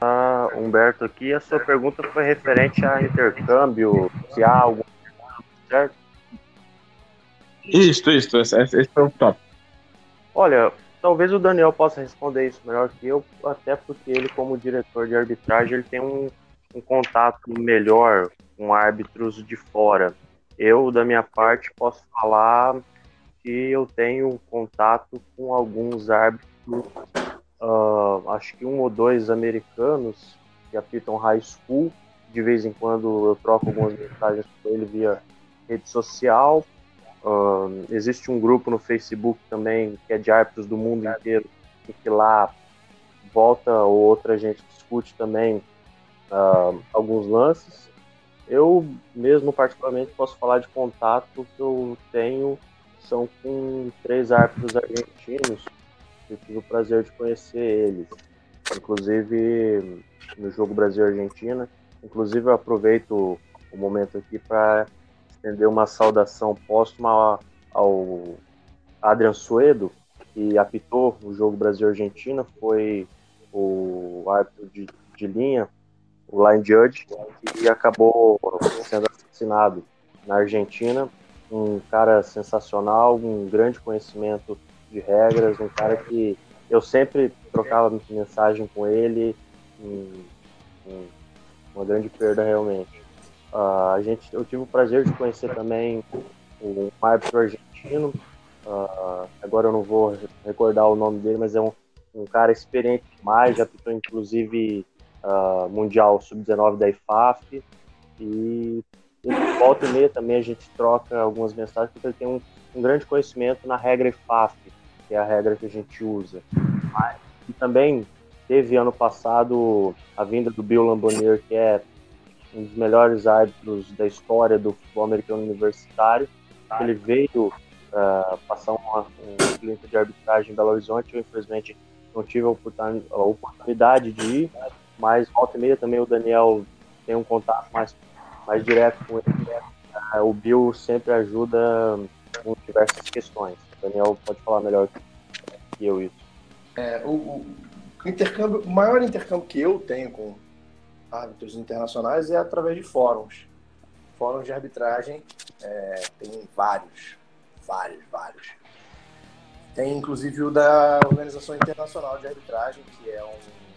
Ah, Humberto, aqui a sua pergunta foi referente a intercâmbio, se há algum certo? Isso, isso, esse, esse é o top. Olha, Talvez o Daniel possa responder isso melhor que eu, até porque ele, como diretor de arbitragem, ele tem um, um contato melhor com árbitros de fora. Eu, da minha parte, posso falar que eu tenho contato com alguns árbitros, uh, acho que um ou dois americanos que apitam high school. De vez em quando eu troco algumas mensagens com ele via rede social. Uh, existe um grupo no Facebook também que é de árbitros do mundo inteiro e que lá volta ou outra gente discute também uh, alguns lances. Eu mesmo particularmente posso falar de contato que eu tenho são com três árbitros argentinos. Eu tive o prazer de conhecer eles, inclusive no jogo Brasil-Argentina. Inclusive eu aproveito o momento aqui para estender uma saudação póstuma ao Adrian Suedo, que apitou o jogo Brasil-Argentina, foi o árbitro de, de linha, o line judge, e acabou sendo assassinado na Argentina. Um cara sensacional, um grande conhecimento de regras, um cara que eu sempre trocava mensagem com ele, um, um, uma grande perda realmente. Uh, a gente, eu tive o prazer de conhecer também um árbitro argentino. Uh, agora eu não vou recordar o nome dele, mas é um, um cara experiente demais, já apitou inclusive uh, Mundial Sub-19 da IFAF. E ele volta e meia também a gente troca algumas mensagens, porque ele tem um, um grande conhecimento na regra IFAF, que é a regra que a gente usa. E também teve ano passado a vinda do Bill Lambonier, que é um dos melhores árbitros da história do futebol americano universitário. Ele veio uh, passar uma, um cliente de arbitragem em Belo Horizonte. Eu, infelizmente, não tive a oportunidade de ir, mas volta e meia também o Daniel tem um contato mais, mais direto com ele. Uh, o Bill sempre ajuda com diversas questões. O Daniel pode falar melhor que eu isso. É, o, o, intercâmbio, o maior intercâmbio que eu tenho com árbitros internacionais é através de fóruns. Fóruns de arbitragem é, tem vários, vários, vários. Tem inclusive o da Organização Internacional de Arbitragem, que é um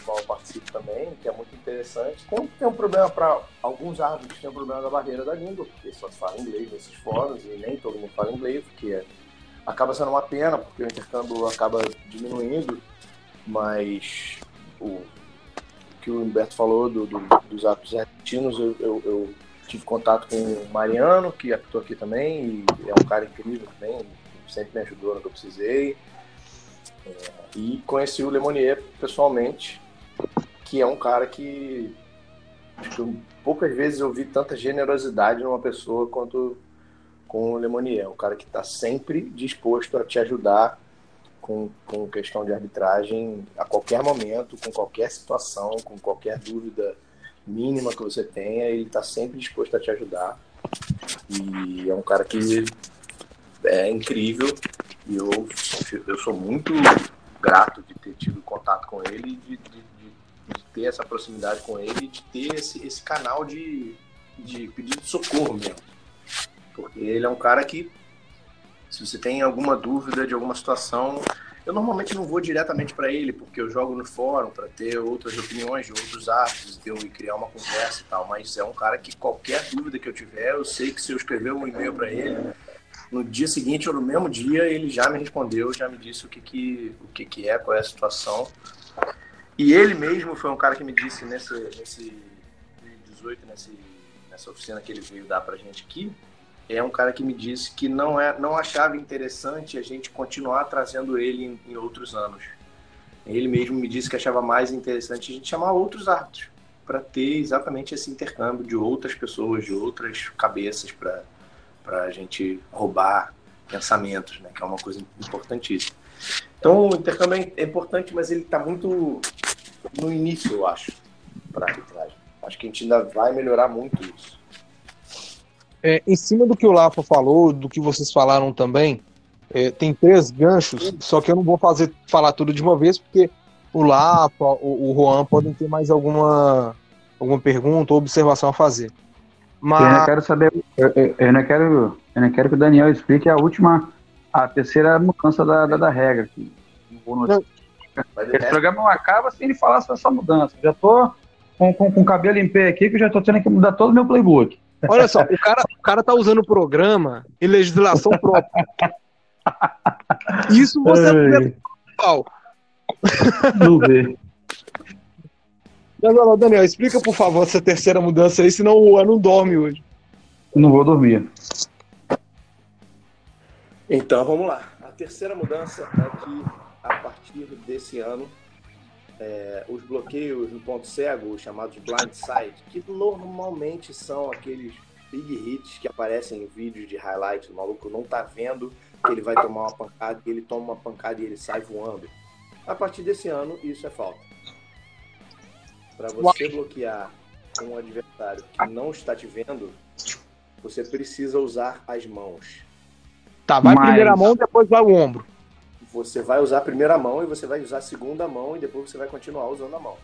do qual eu participo também, que é muito interessante. Tem, tem um problema para alguns árbitros, tem um problema da barreira da língua, porque só se fala inglês nesses fóruns e nem todo mundo fala inglês, porque é, acaba sendo uma pena, porque o intercâmbio acaba diminuindo, mas o, que o Humberto falou do, do, dos atos argentinos, eu, eu, eu, tive contato com o Mariano, que apitou aqui também, e é um cara incrível também, sempre me ajudou no que eu precisei. É, e conheci o Lemonier pessoalmente, que é um cara que que poucas vezes eu vi tanta generosidade numa pessoa quanto com o Lemonier. Um cara que está sempre disposto a te ajudar com, com questão de arbitragem a qualquer momento, com qualquer situação, com qualquer dúvida mínima que você tenha, ele está sempre disposto a te ajudar. E é um cara que é incrível e eu, eu sou muito grato de ter tido contato com ele, de, de, de ter essa proximidade com ele, de ter esse, esse canal de, de pedido de socorro mesmo. Porque ele é um cara que, se você tem alguma dúvida de alguma situação, eu normalmente não vou diretamente para ele, porque eu jogo no fórum para ter outras opiniões de outros árbitros e criar uma conversa e tal. Mas é um cara que qualquer dúvida que eu tiver, eu sei que se eu escrever um e-mail para ele, no dia seguinte ou no mesmo dia ele já me respondeu, já me disse o que, que, o que, que é, qual é a situação. E ele mesmo foi um cara que me disse nesse, nesse 2018, nesse, nessa oficina que ele veio dar pra gente aqui, é um cara que me disse que não, é, não achava interessante a gente continuar trazendo ele em, em outros anos. Ele mesmo me disse que achava mais interessante a gente chamar outros árbitros para ter exatamente esse intercâmbio de outras pessoas, de outras cabeças para a gente roubar pensamentos, né? que é uma coisa importantíssima. Então, o intercâmbio é importante, mas ele está muito no início, eu acho, para a arbitragem. Acho que a gente ainda vai melhorar muito isso. É, em cima do que o Lafa falou, do que vocês falaram também, é, tem três ganchos, só que eu não vou fazer falar tudo de uma vez, porque o Lafa, o, o Juan podem ter mais alguma, alguma pergunta ou observação a fazer. Mas... Eu não quero saber, eu, eu, não quero, eu não quero que o Daniel explique a última, a terceira mudança da, da, da regra. Não. Esse programa não acaba sem ele falar sobre essa mudança. Já tô com, com, com o cabelo em pé aqui, que eu já tô tendo que mudar todo o meu playbook. Olha só, o cara, o cara tá usando o programa e legislação própria. Isso você é pau. Não vê. Mas, Daniel, explica por favor essa terceira mudança aí, senão o ano não dorme hoje. Não vou dormir. Então vamos lá. A terceira mudança é que a partir desse ano é, os bloqueios no ponto cego, os chamados blindside, que normalmente são aqueles big hits que aparecem em vídeos de highlight, o maluco não tá vendo que ele vai tomar uma pancada, ele toma uma pancada e ele sai voando. A partir desse ano, isso é falta. Para você bloquear um adversário que não está te vendo, você precisa usar as mãos. Tá, vai Mas... primeira mão, depois vai o ombro você vai usar a primeira mão e você vai usar a segunda mão e depois você vai continuar usando a mão.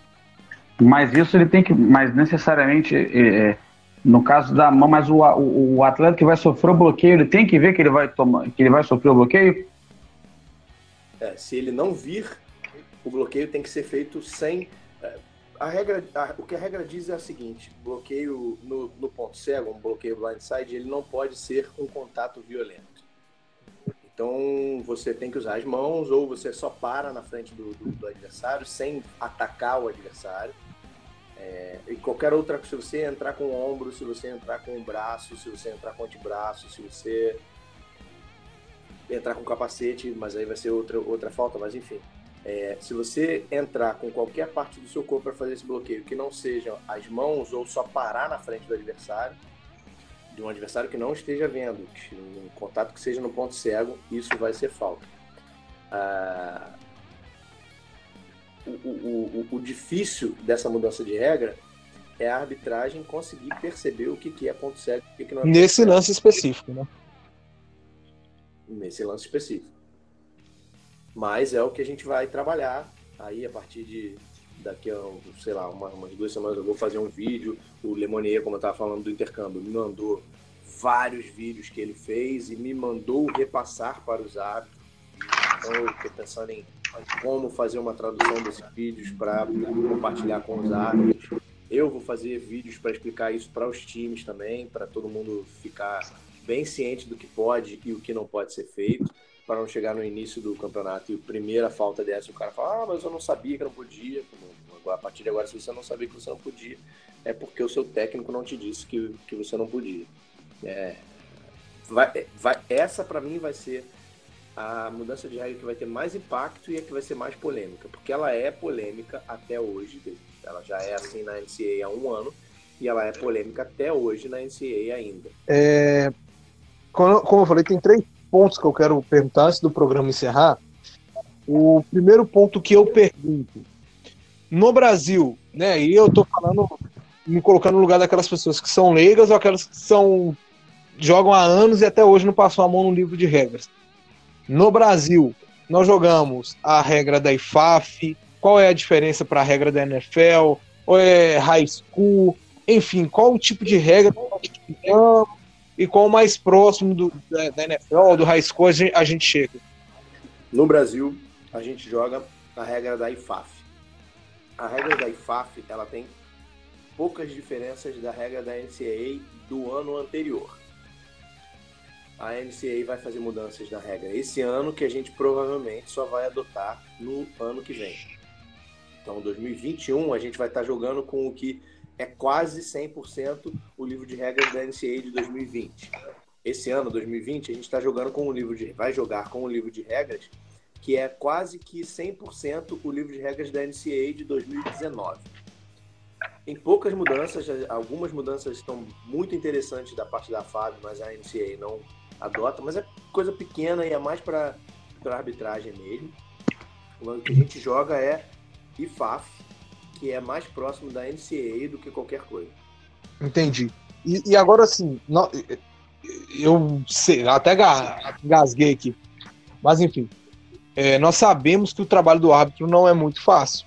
Mas isso ele tem que, mas necessariamente, é, é, no caso da mão, mas o, o, o, atleta que vai sofrer o bloqueio, ele tem que ver que ele vai tomar, que ele vai sofrer o bloqueio. É, se ele não vir, o bloqueio tem que ser feito sem. É, a regra, a, o que a regra diz é o seguinte: bloqueio no, no ponto cego, um bloqueio blindside, ele não pode ser um contato violento. Então você tem que usar as mãos ou você só para na frente do, do, do adversário sem atacar o adversário. É, e qualquer outra, se você entrar com o ombro, se você entrar com o braço, se você entrar com o antebraço, se você entrar com capacete, mas aí vai ser outra, outra falta, mas enfim. É, se você entrar com qualquer parte do seu corpo para fazer esse bloqueio, que não sejam as mãos ou só parar na frente do adversário, de um adversário que não esteja vendo, um contato que seja no ponto cego, isso vai ser falta. Ah, o, o, o, o, difícil dessa mudança de regra é a arbitragem conseguir perceber o que, que é ponto cego e o que não é Nesse lance específico, né? Nesse lance específico. Mas é o que a gente vai trabalhar aí a partir de daqui a, sei lá, uma, umas duas semanas eu vou fazer um vídeo. O Lemonier, como eu estava falando do intercâmbio, me mandou vários vídeos que ele fez e me mandou repassar para os árbitros. Então eu estou pensando em como fazer uma tradução desses vídeos para compartilhar com os árbitros. Eu vou fazer vídeos para explicar isso para os times também, para todo mundo ficar bem ciente do que pode e o que não pode ser feito para não chegar no início do campeonato e a primeira falta dessa o cara fala, ah, mas eu não sabia que não podia. A partir de agora, se você não sabia que você não podia, é porque o seu técnico não te disse que, que você não podia. É, vai, vai, essa, para mim, vai ser a mudança de regra que vai ter mais impacto e a que vai ser mais polêmica, porque ela é polêmica até hoje, ela já é assim na NCAA há um ano, e ela é polêmica até hoje na NCAA ainda. É, como eu falei, tem três pontos que eu quero perguntar antes do programa encerrar. O primeiro ponto que eu pergunto, no Brasil, né, e eu tô falando, me colocando no lugar daquelas pessoas que são leigas ou aquelas que são jogam há anos e até hoje não passou a mão no livro de regras. No Brasil, nós jogamos a regra da IFAF, qual é a diferença para a regra da NFL, ou é high school, enfim, qual o tipo de regra e qual mais próximo do, da, da NFL do high school a gente, a gente chega? No Brasil, a gente joga a regra da IFAF. A regra da IFAF ela tem poucas diferenças da regra da NCAA do ano anterior. A NCAA vai fazer mudanças na regra esse ano que a gente provavelmente só vai adotar no ano que vem. Então, 2021 a gente vai estar jogando com o que é quase 100% o livro de regras da NCAA de 2020. Esse ano, 2020, a gente está jogando com o livro de vai jogar com o livro de regras que é quase que 100% o livro de regras da NCAA de 2019. Tem poucas mudanças, algumas mudanças estão muito interessantes da parte da FAB, mas a NCAA não adota, mas é coisa pequena e é mais para arbitragem mesmo. O que a gente joga é IFAF, que é mais próximo da NCAA do que qualquer coisa. Entendi. E, e agora assim, eu sei, até gasguei aqui, mas enfim, é, nós sabemos que o trabalho do árbitro não é muito fácil.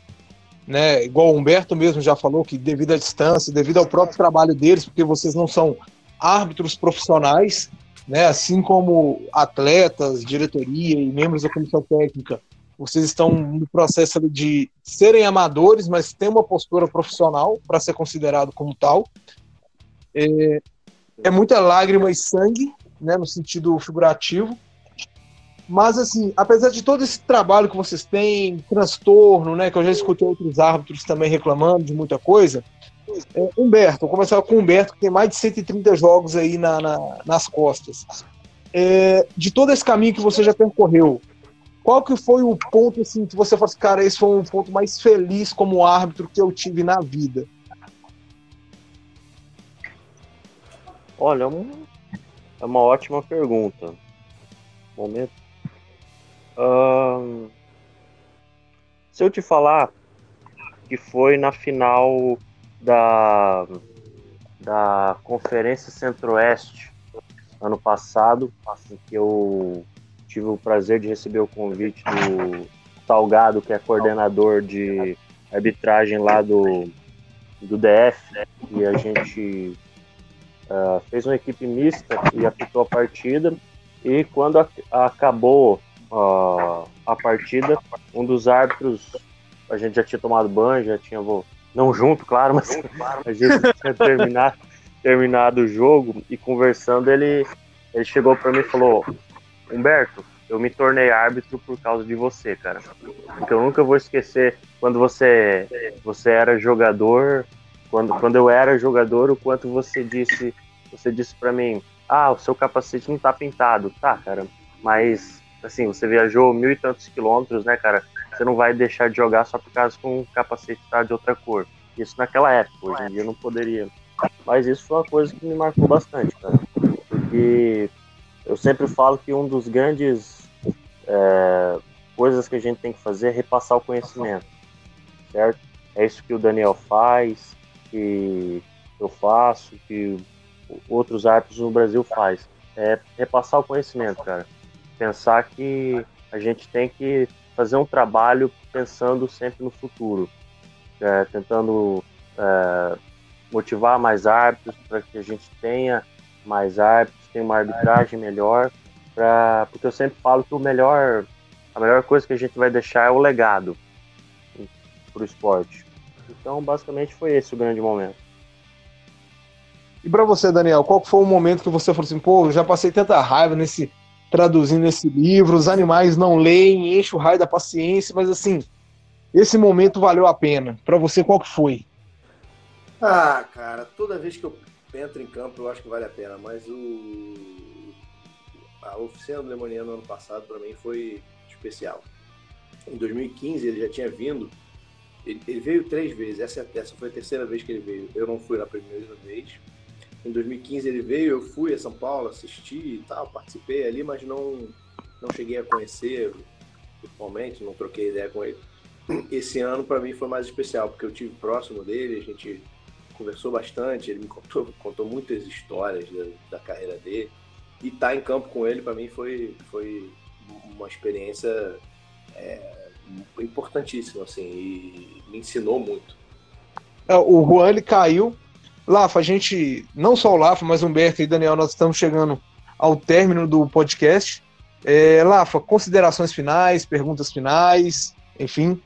Né? Igual o Humberto mesmo já falou que devido à distância, devido ao próprio trabalho deles, porque vocês não são árbitros profissionais, né? assim como atletas, diretoria e membros da comissão técnica, vocês estão no processo de serem amadores, mas ter uma postura profissional para ser considerado como tal. É, é muita lágrima e sangue, né, no sentido figurativo, mas, assim, apesar de todo esse trabalho que vocês têm, transtorno, né? Que eu já escutei outros árbitros também reclamando de muita coisa. É, Humberto, vou começar com o Humberto, que tem mais de 130 jogos aí na, na nas costas. É, de todo esse caminho que você já percorreu, qual que foi o ponto assim que você falou assim, cara, esse foi um ponto mais feliz como árbitro que eu tive na vida? Olha, é uma ótima pergunta. Momento se eu te falar que foi na final da, da Conferência Centro-Oeste ano passado, em que eu tive o prazer de receber o convite do Salgado, que é coordenador de arbitragem lá do, do DF, né? e a gente uh, fez uma equipe mista e apitou a partida. E quando a, acabou uh, a partida, um dos árbitros, a gente já tinha tomado banho, já tinha, não junto, claro, mas a gente tinha terminado, terminado o jogo e conversando, ele, ele chegou para mim e falou: Humberto, eu me tornei árbitro por causa de você, cara. Porque eu nunca vou esquecer quando você, você era jogador, quando, quando eu era jogador, o quanto você disse, você disse para mim, ah, o seu capacete não tá pintado, tá, cara, mas assim, você viajou mil e tantos quilômetros, né, cara? Você não vai deixar de jogar só por causa com o capacete tá de outra cor. Isso naquela época, hoje em dia eu não poderia. Mas isso foi uma coisa que me marcou bastante, cara. Porque eu sempre falo que um dos grandes é, coisas que a gente tem que fazer é repassar o conhecimento, certo? É isso que o Daniel faz, que eu faço, que outros árbitros no Brasil faz. É repassar o conhecimento, cara pensar que a gente tem que fazer um trabalho pensando sempre no futuro, é, tentando é, motivar mais árbitros para que a gente tenha mais árbitros, tenha uma arbitragem melhor, pra, porque eu sempre falo que o melhor, a melhor coisa que a gente vai deixar é o legado para o esporte. Então, basicamente, foi esse o grande momento. E para você, Daniel, qual foi o momento que você falou assim, pô, já passei tanta raiva nesse traduzindo esse livro, os animais não leem, enche o raio da paciência, mas assim, esse momento valeu a pena. Para você, qual que foi? Ah, cara, toda vez que eu entro em campo eu acho que vale a pena, mas o a oficina do Lemoniano ano passado para mim foi especial. Em 2015 ele já tinha vindo Ele, ele, veio três vezes, essa, essa foi a terceira vez que ele veio. Eu não fui na primeira vez. Em 2015 ele veio, eu fui a São Paulo, assisti e tal, participei ali, mas não, não cheguei a conhecer pessoalmente, não troquei ideia com ele. Esse ano para mim foi mais especial, porque eu tive próximo dele, a gente conversou bastante, ele me contou, contou muitas histórias da, da carreira dele. E estar tá em campo com ele para mim foi, foi uma experiência é, importantíssima, assim, e me ensinou muito. É, o Juan ele caiu. Lafa, a gente, não só o Lafa, mas o Humberto e Daniel, nós estamos chegando ao término do podcast. É, Lafa, considerações finais, perguntas finais, enfim.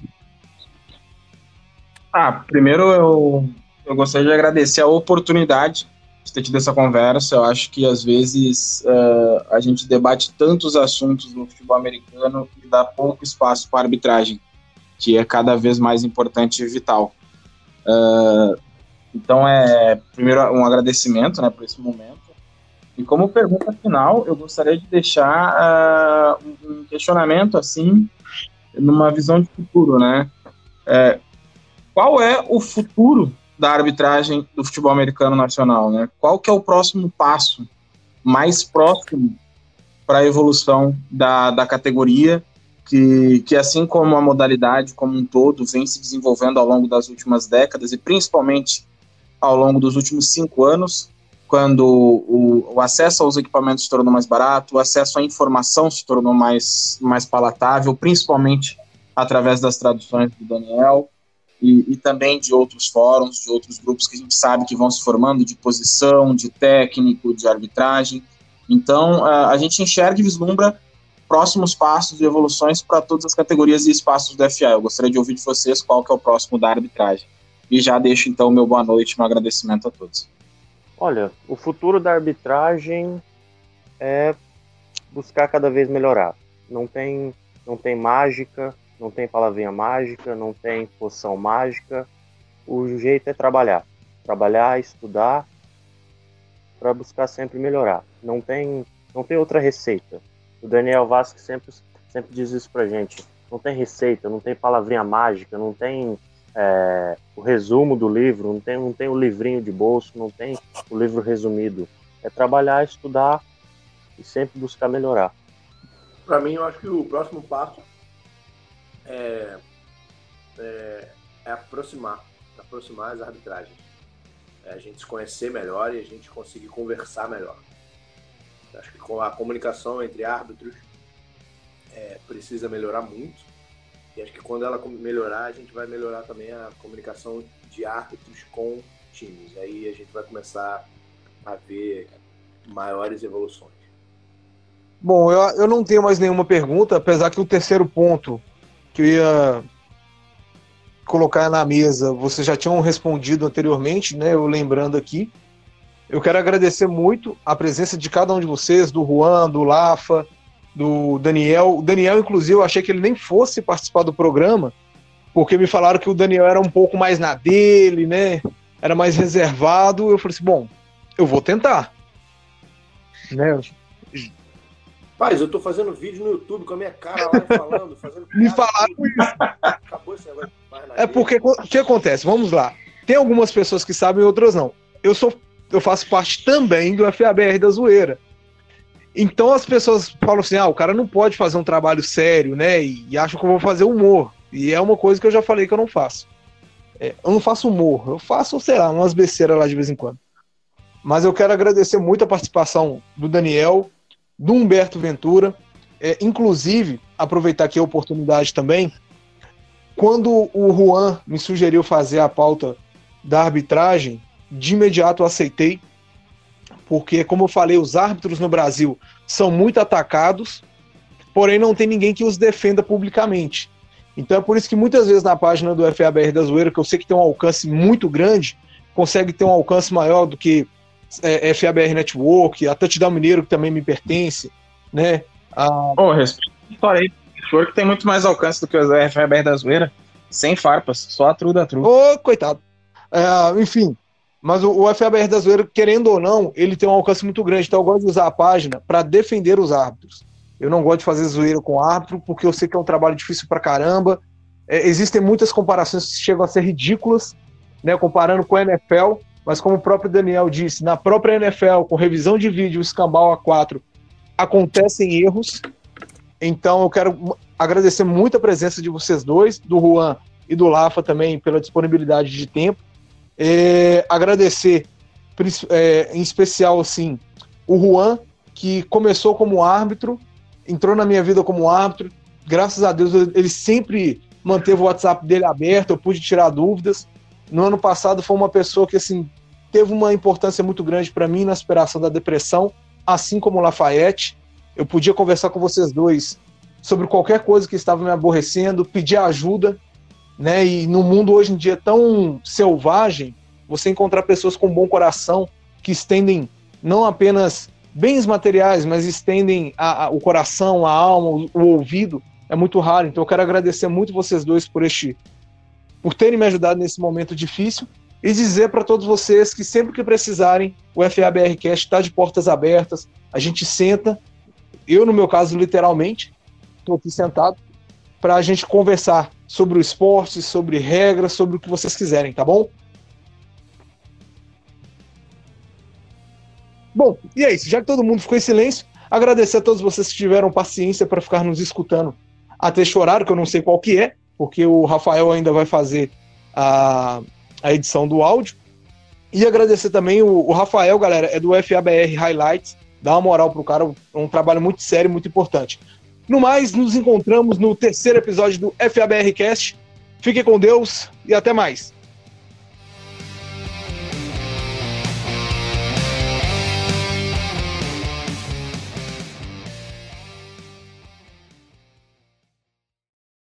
Ah, primeiro eu, eu gostaria de agradecer a oportunidade de ter tido essa conversa. Eu acho que às vezes uh, a gente debate tantos assuntos no futebol americano e dá pouco espaço para arbitragem, que é cada vez mais importante e vital. Uh, então é primeiro um agradecimento, né, por esse momento. E como pergunta final, eu gostaria de deixar uh, um questionamento assim, numa visão de futuro, né? Qual é o futuro da arbitragem do futebol americano nacional, né? Qual que é o próximo passo mais próximo para a evolução da, da categoria, que, que assim como a modalidade como um todo vem se desenvolvendo ao longo das últimas décadas e principalmente ao longo dos últimos cinco anos, quando o, o, acesso aos equipamentos se tornou mais barato, o acesso à informação se tornou mais, mais palatável, principalmente através das traduções do Daniel, e, e, também de outros fóruns, de outros grupos que a gente sabe que vão se formando de posição, de técnico, de arbitragem. Então, a gente enxerga e vislumbra próximos passos e evoluções para todas as categorias e espaços do FA. Eu gostaria de ouvir de vocês qual que é o próximo da arbitragem. E já deixo, então, meu boa noite, meu agradecimento a todos. Olha, o futuro da arbitragem é buscar cada vez melhorar. Não tem, não tem mágica, não tem palavrinha mágica, não tem poção mágica. O jeito é trabalhar. Trabalhar, estudar para buscar sempre melhorar. Não tem, não tem outra receita. O Daniel Vasque sempre, sempre diz isso pra gente. Não tem receita, não tem palavrinha mágica, não tem é, o resumo do livro, não tem, não tem o livrinho de bolso, não tem o livro resumido. É trabalhar, estudar e sempre buscar melhorar. Para mim, eu acho que o próximo passo é, é, é aproximar, aproximar as arbitragens. É a gente se conhecer melhor e a gente conseguir conversar melhor. Acho que a comunicação entre árbitros é, precisa melhorar muito. E acho que quando ela melhorar, a gente vai melhorar também a comunicação de árbitros com times. Aí a gente vai começar a ver maiores evoluções. Bom, eu, eu não tenho mais nenhuma pergunta, apesar que o terceiro ponto que eu ia colocar na mesa, vocês já tinham respondido anteriormente, né? Eu lembrando aqui. Eu quero agradecer muito a presença de cada um de vocês, do Juan, do Lafa, do Daniel. O Daniel, inclusive, eu achei que ele nem fosse participar do programa, porque me falaram que o Daniel era um pouco mais na dele, né? Era mais reservado. Eu falei assim: bom, eu vou tentar. Né? Rapaz, eu tô fazendo vídeo no YouTube com a minha cara lá falando, fazendo. Me falaram isso. Acabou esse negócio É porque o que acontece? Vamos lá. Tem algumas pessoas que sabem, outras não. Eu sou, eu faço parte também do FABR da zoeira. Então as pessoas falam assim: ah, o cara não pode fazer um trabalho sério, né? E, e acham que eu vou fazer humor. E é uma coisa que eu já falei que eu não faço. É, eu não faço humor, eu faço, sei lá, umas besteiras lá de vez em quando. Mas eu quero agradecer muito a participação do Daniel, do Humberto Ventura. É, inclusive, aproveitar aqui a oportunidade também, quando o Juan me sugeriu fazer a pauta da arbitragem, de imediato aceitei, porque, como eu falei, os árbitros no Brasil são muito atacados, porém não tem ninguém que os defenda publicamente. Então é por isso que muitas vezes na página do FABR da Zoeira, que eu sei que tem um alcance muito grande, consegue ter um alcance maior do que é, FABR Network, a Touchdown Mineiro, que também me pertence, né? A... Oh, respeito aí, que tem muito mais alcance do que o FABR da Zoeira, sem farpas, só a tru da tru. Ô, oh, coitado. É, enfim, mas o, o FABR da Zoeira, querendo ou não, ele tem um alcance muito grande, então eu gosto de usar a página para defender os árbitros. Eu não gosto de fazer zoeira com árbitro, porque eu sei que é um trabalho difícil pra caramba, é, existem muitas comparações que chegam a ser ridículas, né, comparando com a NFL, mas como o próprio Daniel disse, na própria NFL, com revisão de vídeo, escambau A4, acontecem erros. Então eu quero agradecer muito a presença de vocês dois, do Juan e do Lafa também, pela disponibilidade de tempo. É, agradecer é, em especial assim o Juan, que começou como árbitro, entrou na minha vida como árbitro. Graças a Deus ele sempre manteve o WhatsApp dele aberto, eu pude tirar dúvidas. No ano passado foi uma pessoa que assim teve uma importância muito grande para mim na superação da depressão, assim como o Lafayette. Eu podia conversar com vocês dois sobre qualquer coisa que estava me aborrecendo, pedir ajuda, né? E no mundo hoje em dia tão selvagem, você encontrar pessoas com bom coração que estendem não apenas bens materiais, mas estendem a, a, o coração, a alma, o, o, ouvido, é muito raro. Então eu quero agradecer muito vocês dois por este por terem me ajudado nesse momento difícil e dizer para todos vocês que sempre que precisarem, o FABRcast está de portas abertas. A gente senta, eu no meu caso literalmente, estou aqui sentado para a gente conversar sobre o esporte, sobre regras, sobre o que vocês quiserem, tá bom? Bom, e é isso. Já que todo mundo ficou em silêncio, agradecer a todos vocês que tiveram paciência para ficar nos escutando até este horário, que eu não sei qual que é, porque o Rafael ainda vai fazer a, a edição do áudio. E agradecer também o, o Rafael, galera, é do FABR Highlights. Dá uma moral pro cara, um trabalho muito sério, muito importante. No mais, nos encontramos no terceiro episódio do FABR Cast. Fique com Deus e até mais.